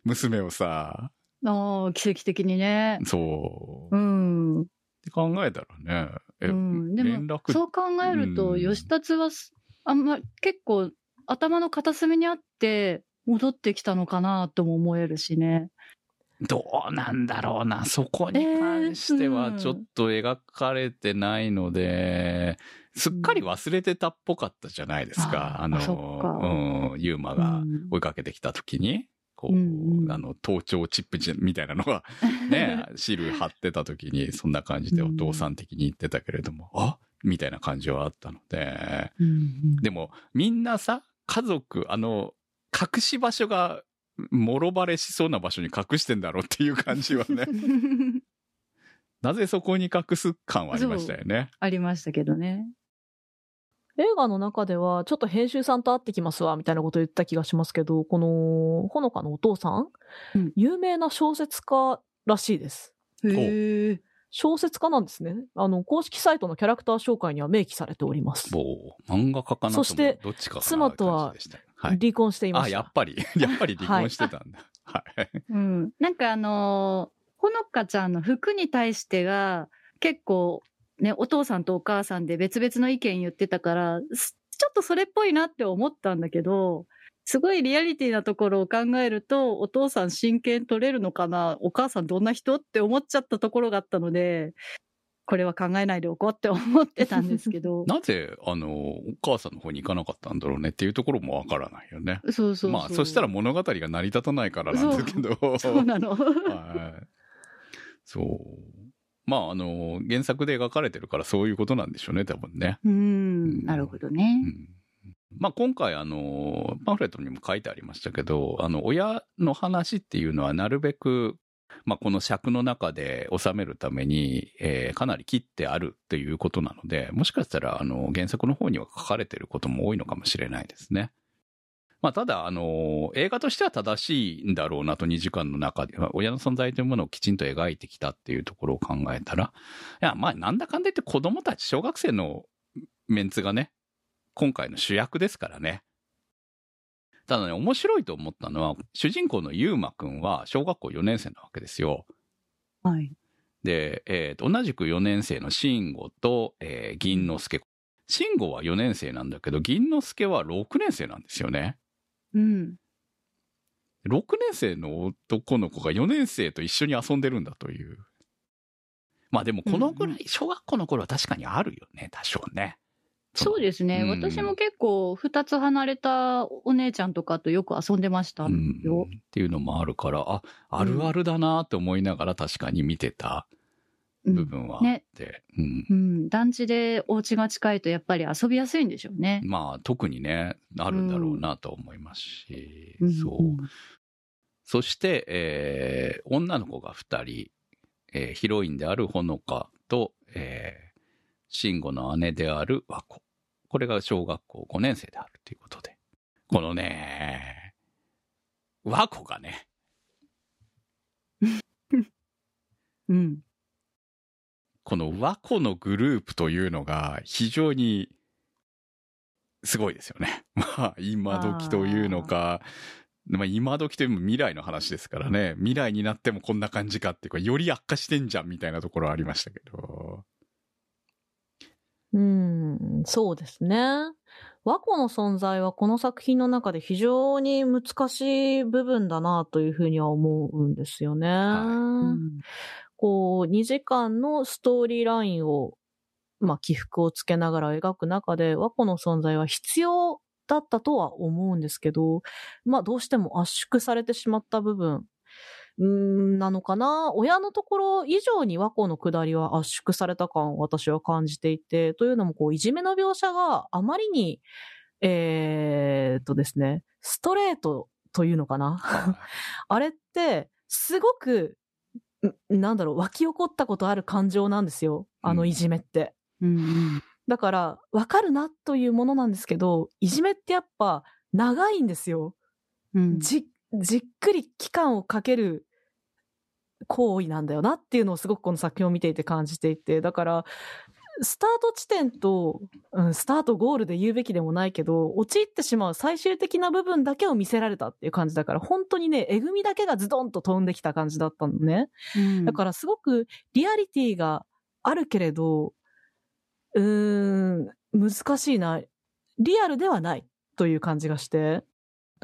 娘をさ、ああ、奇跡的にね。そう。うっん。て考えたらね、え、うん、でも、そう考えると、うん吉達はす、あんま、結構、頭の片隅にあって、戻ってきたのかなとも思えるしね。どうなんだろうな。そこに関してはちょっと描かれてないので、すっかり忘れてたっぽかったじゃないですか。あの、うん、ユーマうがん追いかけてきた時に、こう、うんうんあの、盗聴チップみたいなのが ね、シール貼ってた時に、そんな感じでお父さん的に言ってたけれども、あ？みたいな感じはあったので、うんでも、みんなさ、家族、あの、隠し場所が、もろバレしそうな場所に隠してんだろうっていう感じはね。なぜそこに隠す感はありましたよね。ありましたけどね。映画の中では、ちょっと編集さんと会ってきますわ、みたいなこと言った気がしますけど、この、ほのかのお父さん、うん有名な小説家らしいです。へえ。小説家なんですね。あの、公式サイトのキャラクター紹介には明記されております。漫画家かな？ともそしてどっちか妻とは。離婚していまあ、した。やっぱり、やっぱり離婚してたんだ。はい。うん。なんかあのーほのかちゃんの服に対してが、結構、ね、お父さんとお母さんで別々の意見言ってたから、すちょっとそれっぽいなって思ったんだけど、すごいリアリティなところを考えると、お父さん真剣取れるのかなお母さんどんな人って思っちゃったところがあったので、これは考えないでおこうって思ってたんですけど。なぜ、あの、お母さんの方に行かなかったんだろうねっていうところもわからないよね。そうそうそう。まあ、そしたら物語が成り立たないからなんですけど。そうなの。はい。そう。まあ、あの、原作で描かれてるからそういうことなんでしょうね、多分ね。うん、なるほどねう。んまあ、今回、あの、パンフレットにも書いてありましたけど、あの、親の話っていうのはなるべく、まあ、この尺の中で収めるために、えーかなり切ってあるっていうことなので、もしかしたら、あの、原作の方には書かれてることも多いのかもしれないですね。まあ、ただ、あの、映画としては正しいんだろうなと2時間の中で、親の存在というものをきちんと描いてきたっていうところを考えたら、いや、まあ、なんだかんだ言って子供たち、小学生のメンツがね、今回の主役ですからね。ただね、面白いと思ったのは、主人公のゆうまくんは小学校4年生なわけですよ。はい。で、えーと同じく4年生の慎吾と、えー銀之助。慎吾は4年生なんだけど、銀之助は6年生なんですよね。うん。6年生の男の子が4年生と一緒に遊んでるんだという。まあでもこのぐらい、小学校の頃は確かにあるよね、多少ね。そうですね。うん私も結構、二つ離れたお姉ちゃんとかとよく遊んでましたうんよ。っていうのもあるから、あ、あるあるだなって思いながら確かに見てたうん部分はあって。うんうん。団地でお家が近いとやっぱり遊びやすいんでしょうね。まあ特にね、あるんだろうなと思いますし、んそう。んそして、えー女の子が2人、えーヒロインであるほのかと、えー、慎吾の姉である和子。これが小学校5年生であるということで。このね、和子がね、うん。この和子のグループというのが非常にすごいですよね。まあ、今時というのか、まあ、今時というのも未来の話ですからね。未来になってもこんな感じかっていうか、より悪化してんじゃんみたいなところはありましたけど。うん、そうですね。和子の存在はこの作品の中で非常に難しい部分だなというふうには思うんですよね。うんこう、2時間のストーリーラインを、まあ、起伏をつけながら描く中で、和子の存在は必要だったとは思うんですけど、まあ、どうしても圧縮されてしまった部分、ん、なのかな。親のところ以上に和子の下りは圧縮された感を私は感じていて、というのもこう、いじめの描写があまりに、えーっとですね、ストレートというのかな。あれって、すごく、んなんだろう、湧き起こったことある感情なんですよ。あのいじめって。うんうんだから、わかるなというものなんですけど、いじめってやっぱ長いんですよ。うんじ、じっくり期間をかける行為なんだよなっていうのをすごくこの作品を見ていて感じていて、だから、スタート地点と、うん、スタートゴールで言うべきでもないけど、陥ってしまう最終的な部分だけを見せられたっていう感じだから、本当にね、えぐみだけがズドンと飛んできた感じだったのね。うんだからすごくリアリティがあるけれど、うーん、難しいな。リアルではないという感じがして。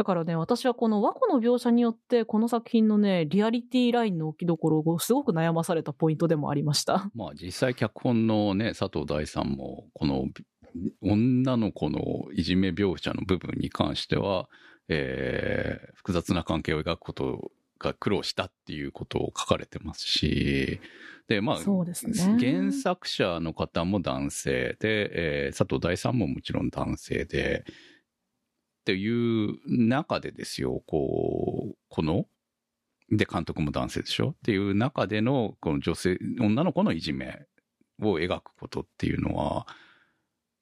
だからね、私はこの和子の描写によって、この作品のね、リアリティラインの置きどころをすごく悩まされたポイントでもありました。まあ実際脚本のね、佐藤大さんも、この女の子のいじめ描写の部分に関しては、えー複雑な関係を描くことが苦労したっていうことを書かれてますし、で、まあ、そうですね原作者の方も男性で、えー佐藤大さんももちろん男性で、っていう中でですよ、こう、この、で、監督も男性でしょ？っていう中での、この女性、女の子のいじめを描くことっていうのは、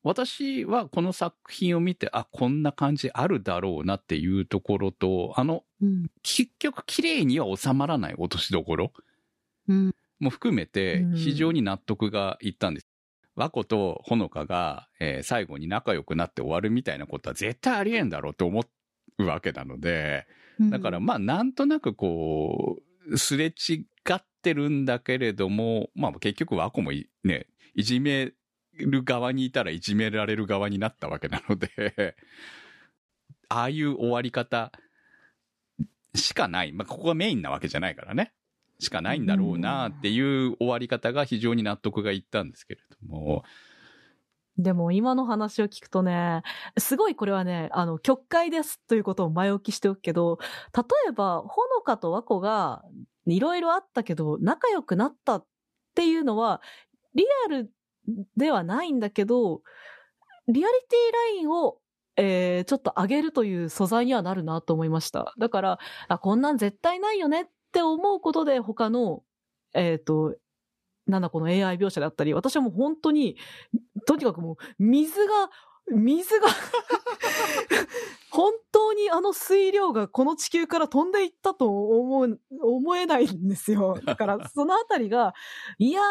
私はこの作品を見て、あ、こんな感じあるだろうなっていうところと、あの、うん。結局綺麗には収まらない落としどころうん。も含めてうん。非常に納得がいったんです。和子とほのかが、えー最後に仲良くなって終わるみたいなことは絶対ありえんだろうと思うわけなので、だからまあなんとなくこう、すれ違ってるんだけれども、まあ結局和子もいね、いじめる側にいたらいじめられる側になったわけなので、ああいう終わり方しかない。まあここがメインなわけじゃないからね。しかないんだろうなっていう終わり方が非常に納得がいったんですけれども、でも今の話を聞くとね、すごいこれはね、あの、曲解ですということを前置きしておくけど、例えば、ほのかと和子がいろいろあったけど、仲良くなったっていうのは、リアルではないんだけど、リアリティラインを、えーちょっと上げるという素材にはなるなと思いました。だから、あ、こんなん絶対ないよねって思うことで他の、えっ、と、なんだこの AI 描写だったり、私はもう本当に、とにかくもう、水が、水が 本当にあの水量がこの地球から飛んでいったと思う、思えないんですよ。だから、そのあたりが、いや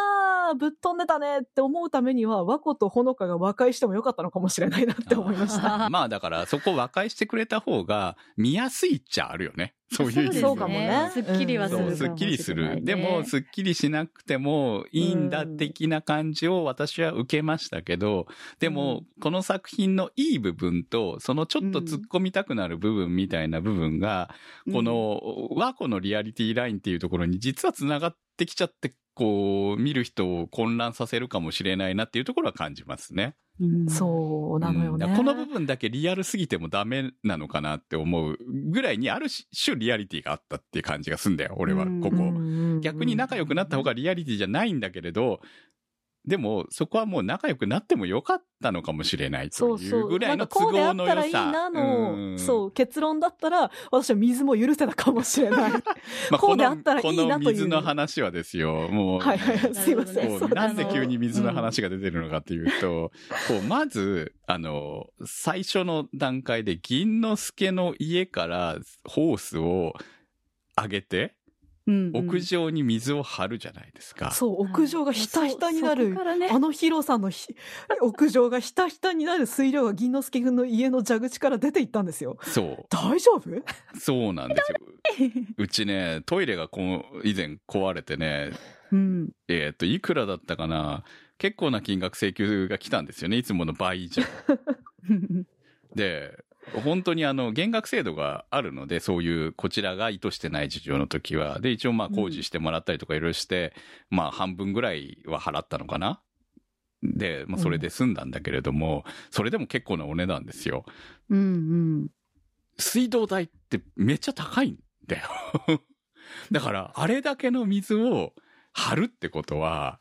ー、ぶっ飛んでたねって思うためには、和子とほのかが和解してもよかったのかもしれないなって思いました。まあだからそこ和解してくれた方が見やすいっちゃあるよね。そういう意味でそうかもね。すっきりはするかそう、もしれない、すっきりする。でも、すっきりしなくてもいいんだ的な感じを私は受けましたけど、でも、この作品のいい部分と、そのちょっと突っ込みたくなる部分みたいな部分が、この和子のリアリティラインっていうところに実は繋がってきちゃって、こう、見る人を混乱させるかもしれないなっていうところは感じますね。うんそうなのよね。うんこの部分だけリアルすぎてもダメなのかなって思うぐらいにある種リアリティがあったっていう感じがすんだよ、俺は、うんここ。うん逆に仲良くなった方がリアリティじゃないんだけれど、でもそこはもう仲良くなってもよかったのかもしれないといそうそうう。ぐらいのなんかこうであ都合のったらいい良さ。なの、うんそう、結論だったら、私は水も許せたかもしれない。まあこうであったらいいなというこの水の話はですよ、もう。はいはいはい、すいません。なんで急に水の話が出てるのかっていうと、こう、まず、あの、最初の段階で銀之助の家からホースを上げて、うんうん屋上に水を張るじゃないですか。そう、屋上がひたひたになるねあの広さのひ 屋上がひたひたになる水量が銀之助君の家の蛇口から出ていったんですよ。そう。大丈夫？そうなんですよ。うちね、トイレがこう以前壊れてね、うんえっ、と、いくらだったかな結構な金額請求が来たんですよね。いつもの倍以上。で、本当にあの、減額制度があるので、そういう、こちらが意図してない事情の時は。で、一応まあ工事してもらったりとかいろいろして、まあ半分ぐらいは払ったのかな？で、まあそれで済んだんだけれども、それでも結構なお値段ですよ。うんうん水道代ってめっちゃ高いんだよ。だから、あれだけの水を張るってことは、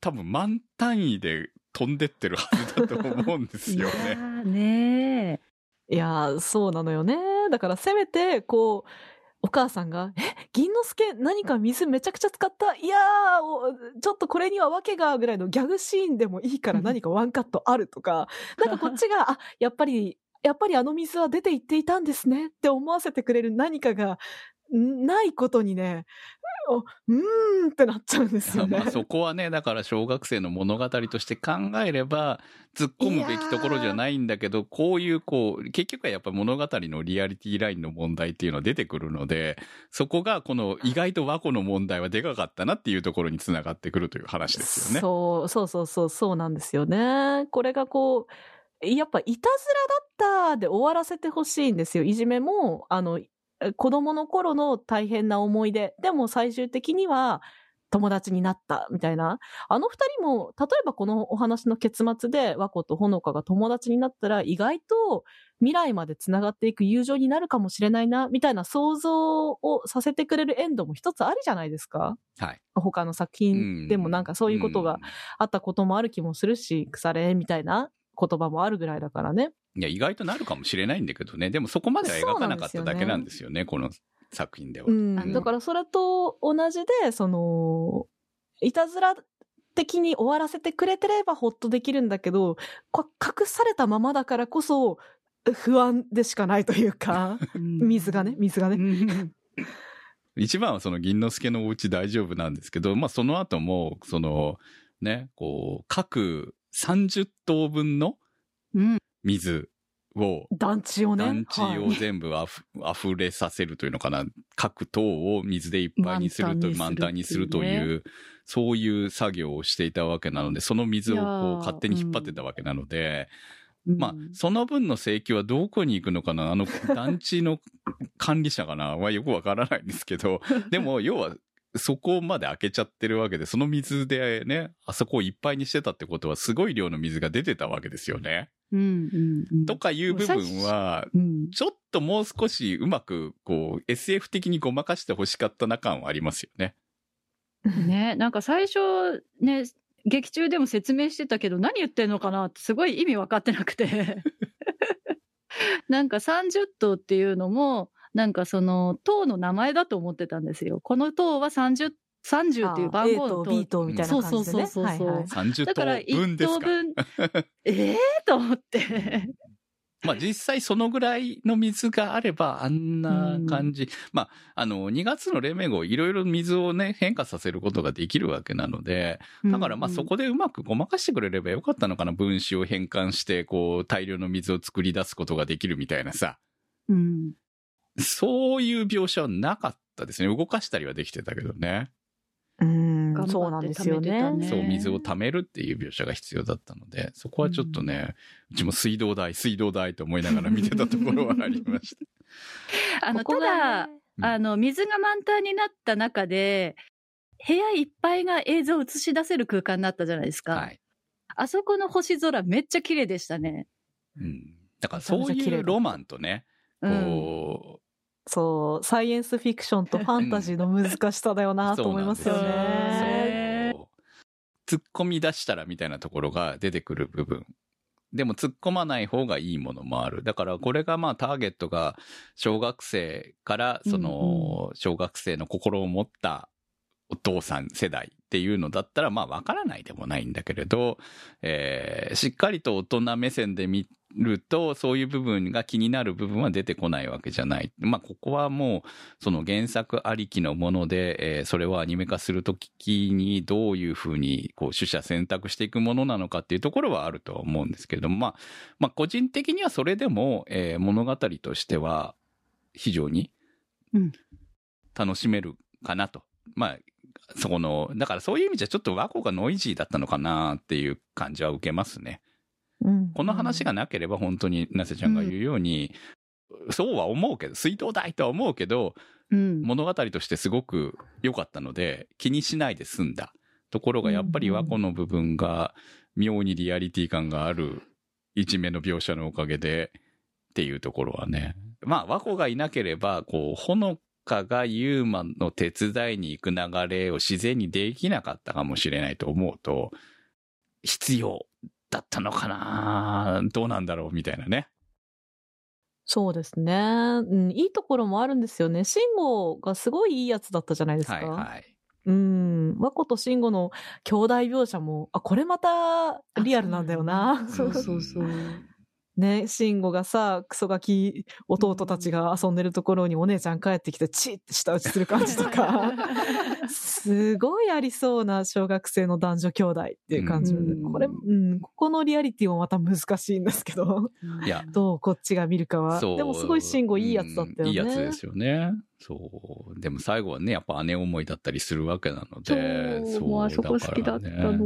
多分満単位で飛んでってるはずだと思うんですよいやね。ーねいやー、そうなのよね。だからせめて、こう、お母さんが、え、銀之助何か水めちゃくちゃ使った？いやーお、ちょっとこれには訳が、ぐらいのギャグシーンでもいいから何かワンカットあるとか、なんかこっちが、あ、やっぱり、やっぱりあの水は出ていっていたんですねって思わせてくれる何かが、んないことにね、おうーんってなっちゃうんですよね。まあそこはね、だから小学生の物語として考えれば、突っ込むべきところじゃないんだけど、こういうこう、結局はやっぱ物語のリアリティラインの問題っていうのは出てくるので、そこがこの意外と和子の問題はでかかったなっていうところにつながってくるという話ですよね。そう、そうそうそう、そうなんですよね。これがこう、やっぱいたずらだったで終わらせてほしいんですよ。いじめも、あの、子供の頃の大変な思い出。でも最終的には友達になったみたいな。あの二人も、例えばこのお話の結末で和子とほのかが友達になったら意外と未来まで繋がっていく友情になるかもしれないな、みたいな想像をさせてくれるエンドも一つあるじゃないですか。はい。他の作品でもなんかそういうことがあったこともある気もするし、腐れみたいな言葉もあるぐらいだからね。いや、意外となるかもしれないんだけどね。でもそこまでは描かなかっただけなんですよね、この作品では。うん。だからそれと同じで、その、いたずら的に終わらせてくれてればほっとできるんだけど、こ隠されたままだからこそ不安でしかないというか、水がね、水がね。うん。一番はその銀之助のお家大丈夫なんですけど、まあその後も、その、ね、こう、各30棟分のうん水を、団地をね。団地をはい全部あふ、溢れさせるというのかな。各棟を水でいっぱいにすると、満満タンにするという、そういう作業をしていたわけなので、その水をこう勝手に引っ張ってたわけなので、うんまあ、その分の請求はどこに行くのかなあの、団地の管理者かなはよくわからないんですけど、でも、要は、そこまで開けちゃってるわけで、その水でね、あそこをいっぱいにしてたってことは、すごい量の水が出てたわけですよね。うんうんうんとかいう部分は、うんちょっともう少しうまく、こう、SF 的にごまかして欲しかったな感はありますよね。ね、なんか最初ね、劇中でも説明してたけど、何言ってんのかなってすごい意味分かってなくて。なんか30頭っていうのも、なんかその塔の名前だと思ってたんですよ。この塔は30、30っていう番号 A との塔 B とみたいな感じでね。そうそうそうそうはいはい30だから棟分1ですか。等分、ええ と思って。まあ実際そのぐらいの水があればあんな感じ。まあ、あの、2月の黎明号いろいろ水をね、変化させることができるわけなので、だからまあそこでうまくごまかしてくれればよかったのかな。分子を変換して、こう、大量の水を作り出すことができるみたいなさ。うん。そういう描写はなかったですね。動かしたりはできてたけどね。うんそうなんですよね。そう、水を溜めるっていう描写が必要だったので、そこはちょっとね、うちも水道代、水道代と思いながら見てたところはありました。あの、ここただが、ねうんあの、水が満タンになった中で、部屋いっぱいが映像を映し出せる空間になったじゃないですか。はい。あそこの星空めっちゃ綺麗でしたね。うん。だからそういうロマンとね、うん。こそう、サイエンスフィクションとファンタジーの難しさだよなと思いますよね。そう突っ込み出したらみたいなところが出てくる部分。でも突っ込まない方がいいものもある。だからこれがまあターゲットが小学生からその小学生の心を持ったお父さん世代っていうのだったらまあわからないでもないんだけれど、えーしっかりと大人目線で見るとそういう部分が気になる部分は出てこないわけじゃない。まあここはもうその原作ありきのもので、えーそれをアニメ化するときにどういうふうにこう取捨選択していくものなのかっていうところはあるとは思うんですけれども、まあ、まあ個人的にはそれでも、えー物語としては非常にうん楽しめるかなと。まあ、そこの、だからそういう意味じゃちょっと和光がノイジーだったのかなっていう感じは受けますね。うんこの話がなければ本当になせちゃんが言うように、そうは思うけど、水道代とは思うけど、うん。物語としてすごく良かったので、気にしないで済んだ。ところがやっぱり和子の部分が妙にリアリティ感があるいじめの描写のおかげでっていうところはね。まあ和子がいなければ、こう、ほのかがユーマの手伝いに行く流れを自然にできなかったかもしれないと思うと、必要だったのかな？どうなんだろう？みたいなね。そうですね。うん、いいところもあるんですよね。慎吾がすごいいいやつだったじゃないですか。はいはい。うん。和子と慎吾の兄弟描写も、あ、これまたリアルなんだよな。そうそうそう。ね、慎吾がさ、クソガキ弟たちが遊んでるところにお姉ちゃん帰ってきてチーって舌打ちする感じとか、すごいありそうな小学生の男女兄弟っていう感じで、うんこれ、うん、ここのリアリティもまた難しいんですけど、いや、どうこっちが見るかは。でもすごい慎吾いいやつだったよね。うんいいやつですよね。そう。でも最後はね、やっぱ姉思いだったりするわけなので。そう、もうあそこ好きだったの。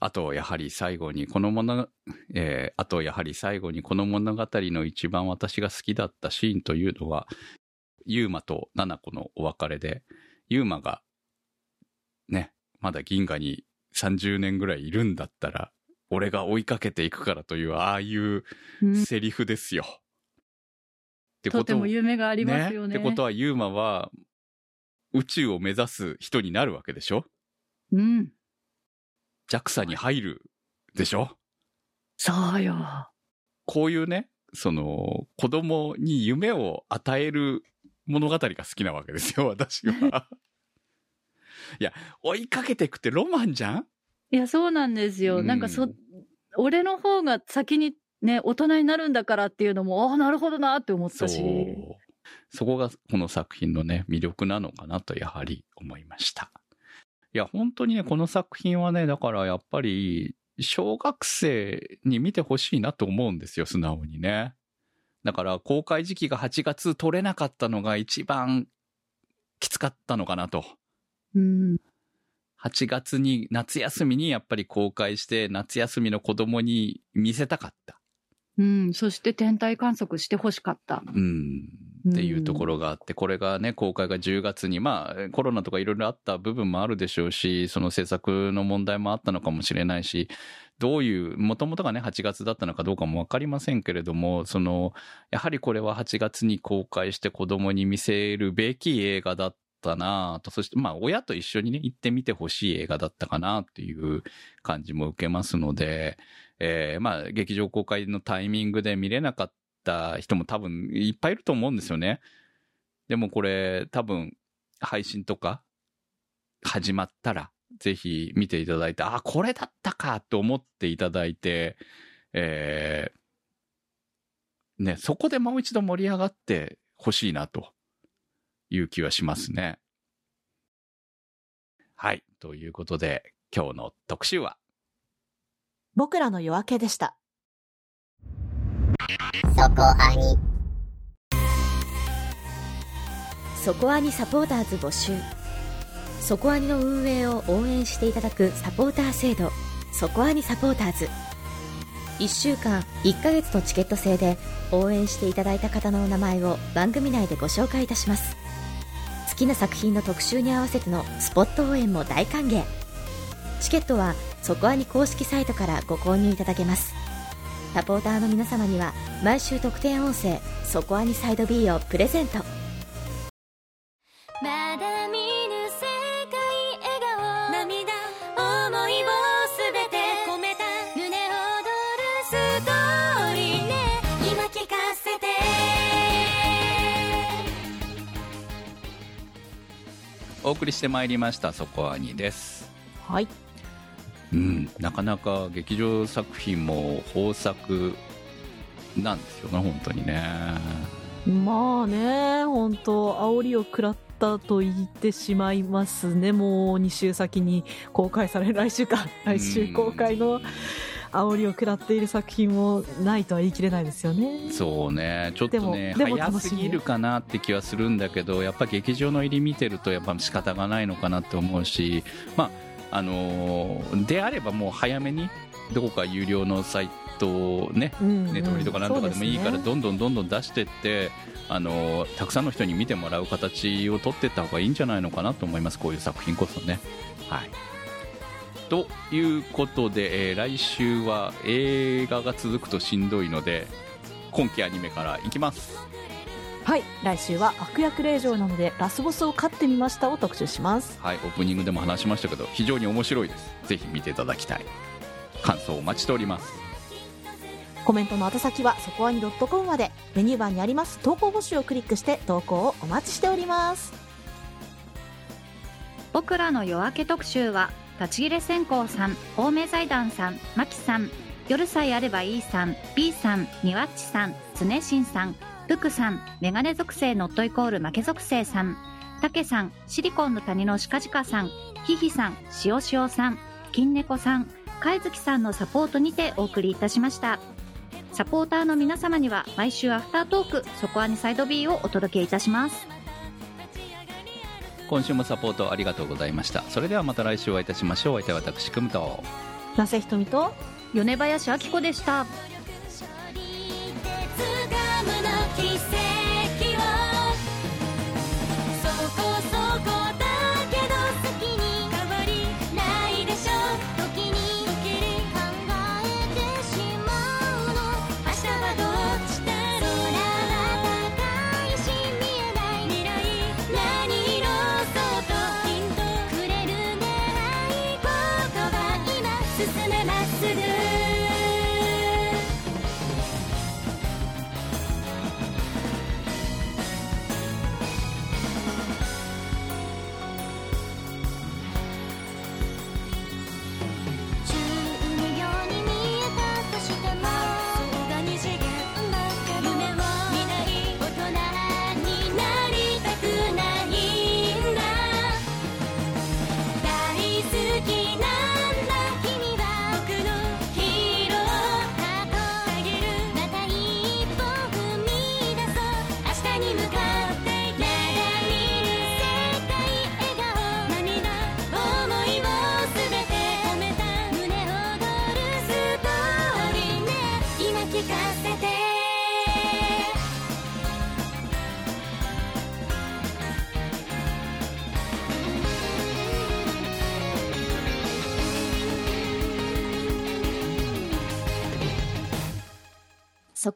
あと、やはり最後に、この物、えーあと、やはり最後にこの物語の一番私が好きだったシーンというのは、ユーマとナナコのお別れで、ユーマが、ね、まだ銀河に30年ぐらいいるんだったら、俺が追いかけていくからという、ああいううんセリフですよ。ってとても夢がありますよね。ってことは、ユーマは、宇宙を目指す人になるわけでしょ？うん。?JAXA に入るでしょ？そうよ。こういうね、その、子供に夢を与える物語が好きなわけですよ、私は。いや、追いかけていくってロマンじゃん？いや、そうなんですよ。うんなんかそ、俺の方が先にね、大人になるんだからっていうのも、ああ、なるほどなって思ったし。。そこがこの作品のね、魅力なのかなとやはり思いました。いや、本当にね、この作品はね、だからやっぱり、小学生に見てほしいなと思うんですよ、素直にね。だから、公開時期が8月取れなかったのが一番きつかったのかなと。うん。8月に、夏休みにやっぱり公開して、夏休みの子供に見せたかった。うん。そして天体観測してほしかった。うん。っていうところがあって、これがね、公開が10月に、まあ、コロナとかいろいろあった部分もあるでしょうし、その制作の問題もあったのかもしれないし、どういう、もともとがね、8月だったのかどうかもわかりませんけれども、その、やはりこれは8月に公開して子供に見せるべき映画だったなと、そして、まあ、親と一緒にね、行ってみてほしい映画だったかなっていう感じも受けますので、えーまあ、劇場公開のタイミングで見れなかった人も多分いっぱいいると思うんですよね。でもこれ多分配信とか始まったらぜひ見ていただいて、あ、これだったかと思っていただいて、えーね、そこでもう一度盛り上がってほしいなという気はしますね。はい。ということで、今日の特集は、僕らの夜明けでした。そこアニ。そこアニサポーターズ募集。そこアニの運営を応援していただくサポーター制度。そこアニサポーターズ。1週間1ヶ月のチケット制で応援していただいた方のお名前を番組内でご紹介いたします。好きな作品の特集に合わせてのスポット応援も大歓迎。チケットはそこアニ公式サイトからご購入いただけます。サポーターの皆様には毎週特典音声「そこアニサイド B」をプレゼントまだ見ぬ世界笑顔涙思いをすべて込めた胸躍るストーリーね今聞かせてお送りしてまいりました、そこアニです。はい。うん、なかなか劇場作品も豊作なんですよね、本当にね。まあね、本当煽りを食らったと言ってしまいますね。もう2週先に公開される、来週か、来週公開の煽りを食らっている作品もないとは言い切れないですよね。そうね、ちょっとね、でもでも早楽しみすぎるかなって気はするんだけど、やっぱ劇場の入り見てると、やっぱ仕方がないのかなって思うし、まあ、あのーであればもう早めに、どこか有料のサイトをね、うんネットフリとかなんとかでもいいから、どんどんどんどん出してって、あのーたくさんの人に見てもらう形を取っていった方がいいんじゃないのかなと思います、こういう作品こそね。はい。ということで、えー来週は映画が続くとしんどいので、今期アニメからいきます。はい。来週は悪役令嬢なので、ラスボスを飼ってみましたを特集します。はい、オープニングでも話しましたけど、非常に面白いです。ぜひ見ていただきたい。感想をお待ちしております。コメントの宛先はそこアニ .com までメニューバーにあります投稿募集をクリックして投稿をお待ちしております僕らの夜明け特集は立ち切れ線香さん青梅財団さんマキさん夜さえあればいいさん B さんニワッチさん常新さんルクさんメガネ属性ノットイコール負け属性さんタケさんシリコンの谷のシカジカさんヒヒさん塩塩さん金猫さん貝月さんのサポートにてお送りいたしましたサポーターの皆様には毎週アフタートークそこアニサイド B をお届けいたします今週もサポートありがとうございました。それではまた来週お会いいたしましょう。お相手は私、くむと。なせひとみと、米林明子でした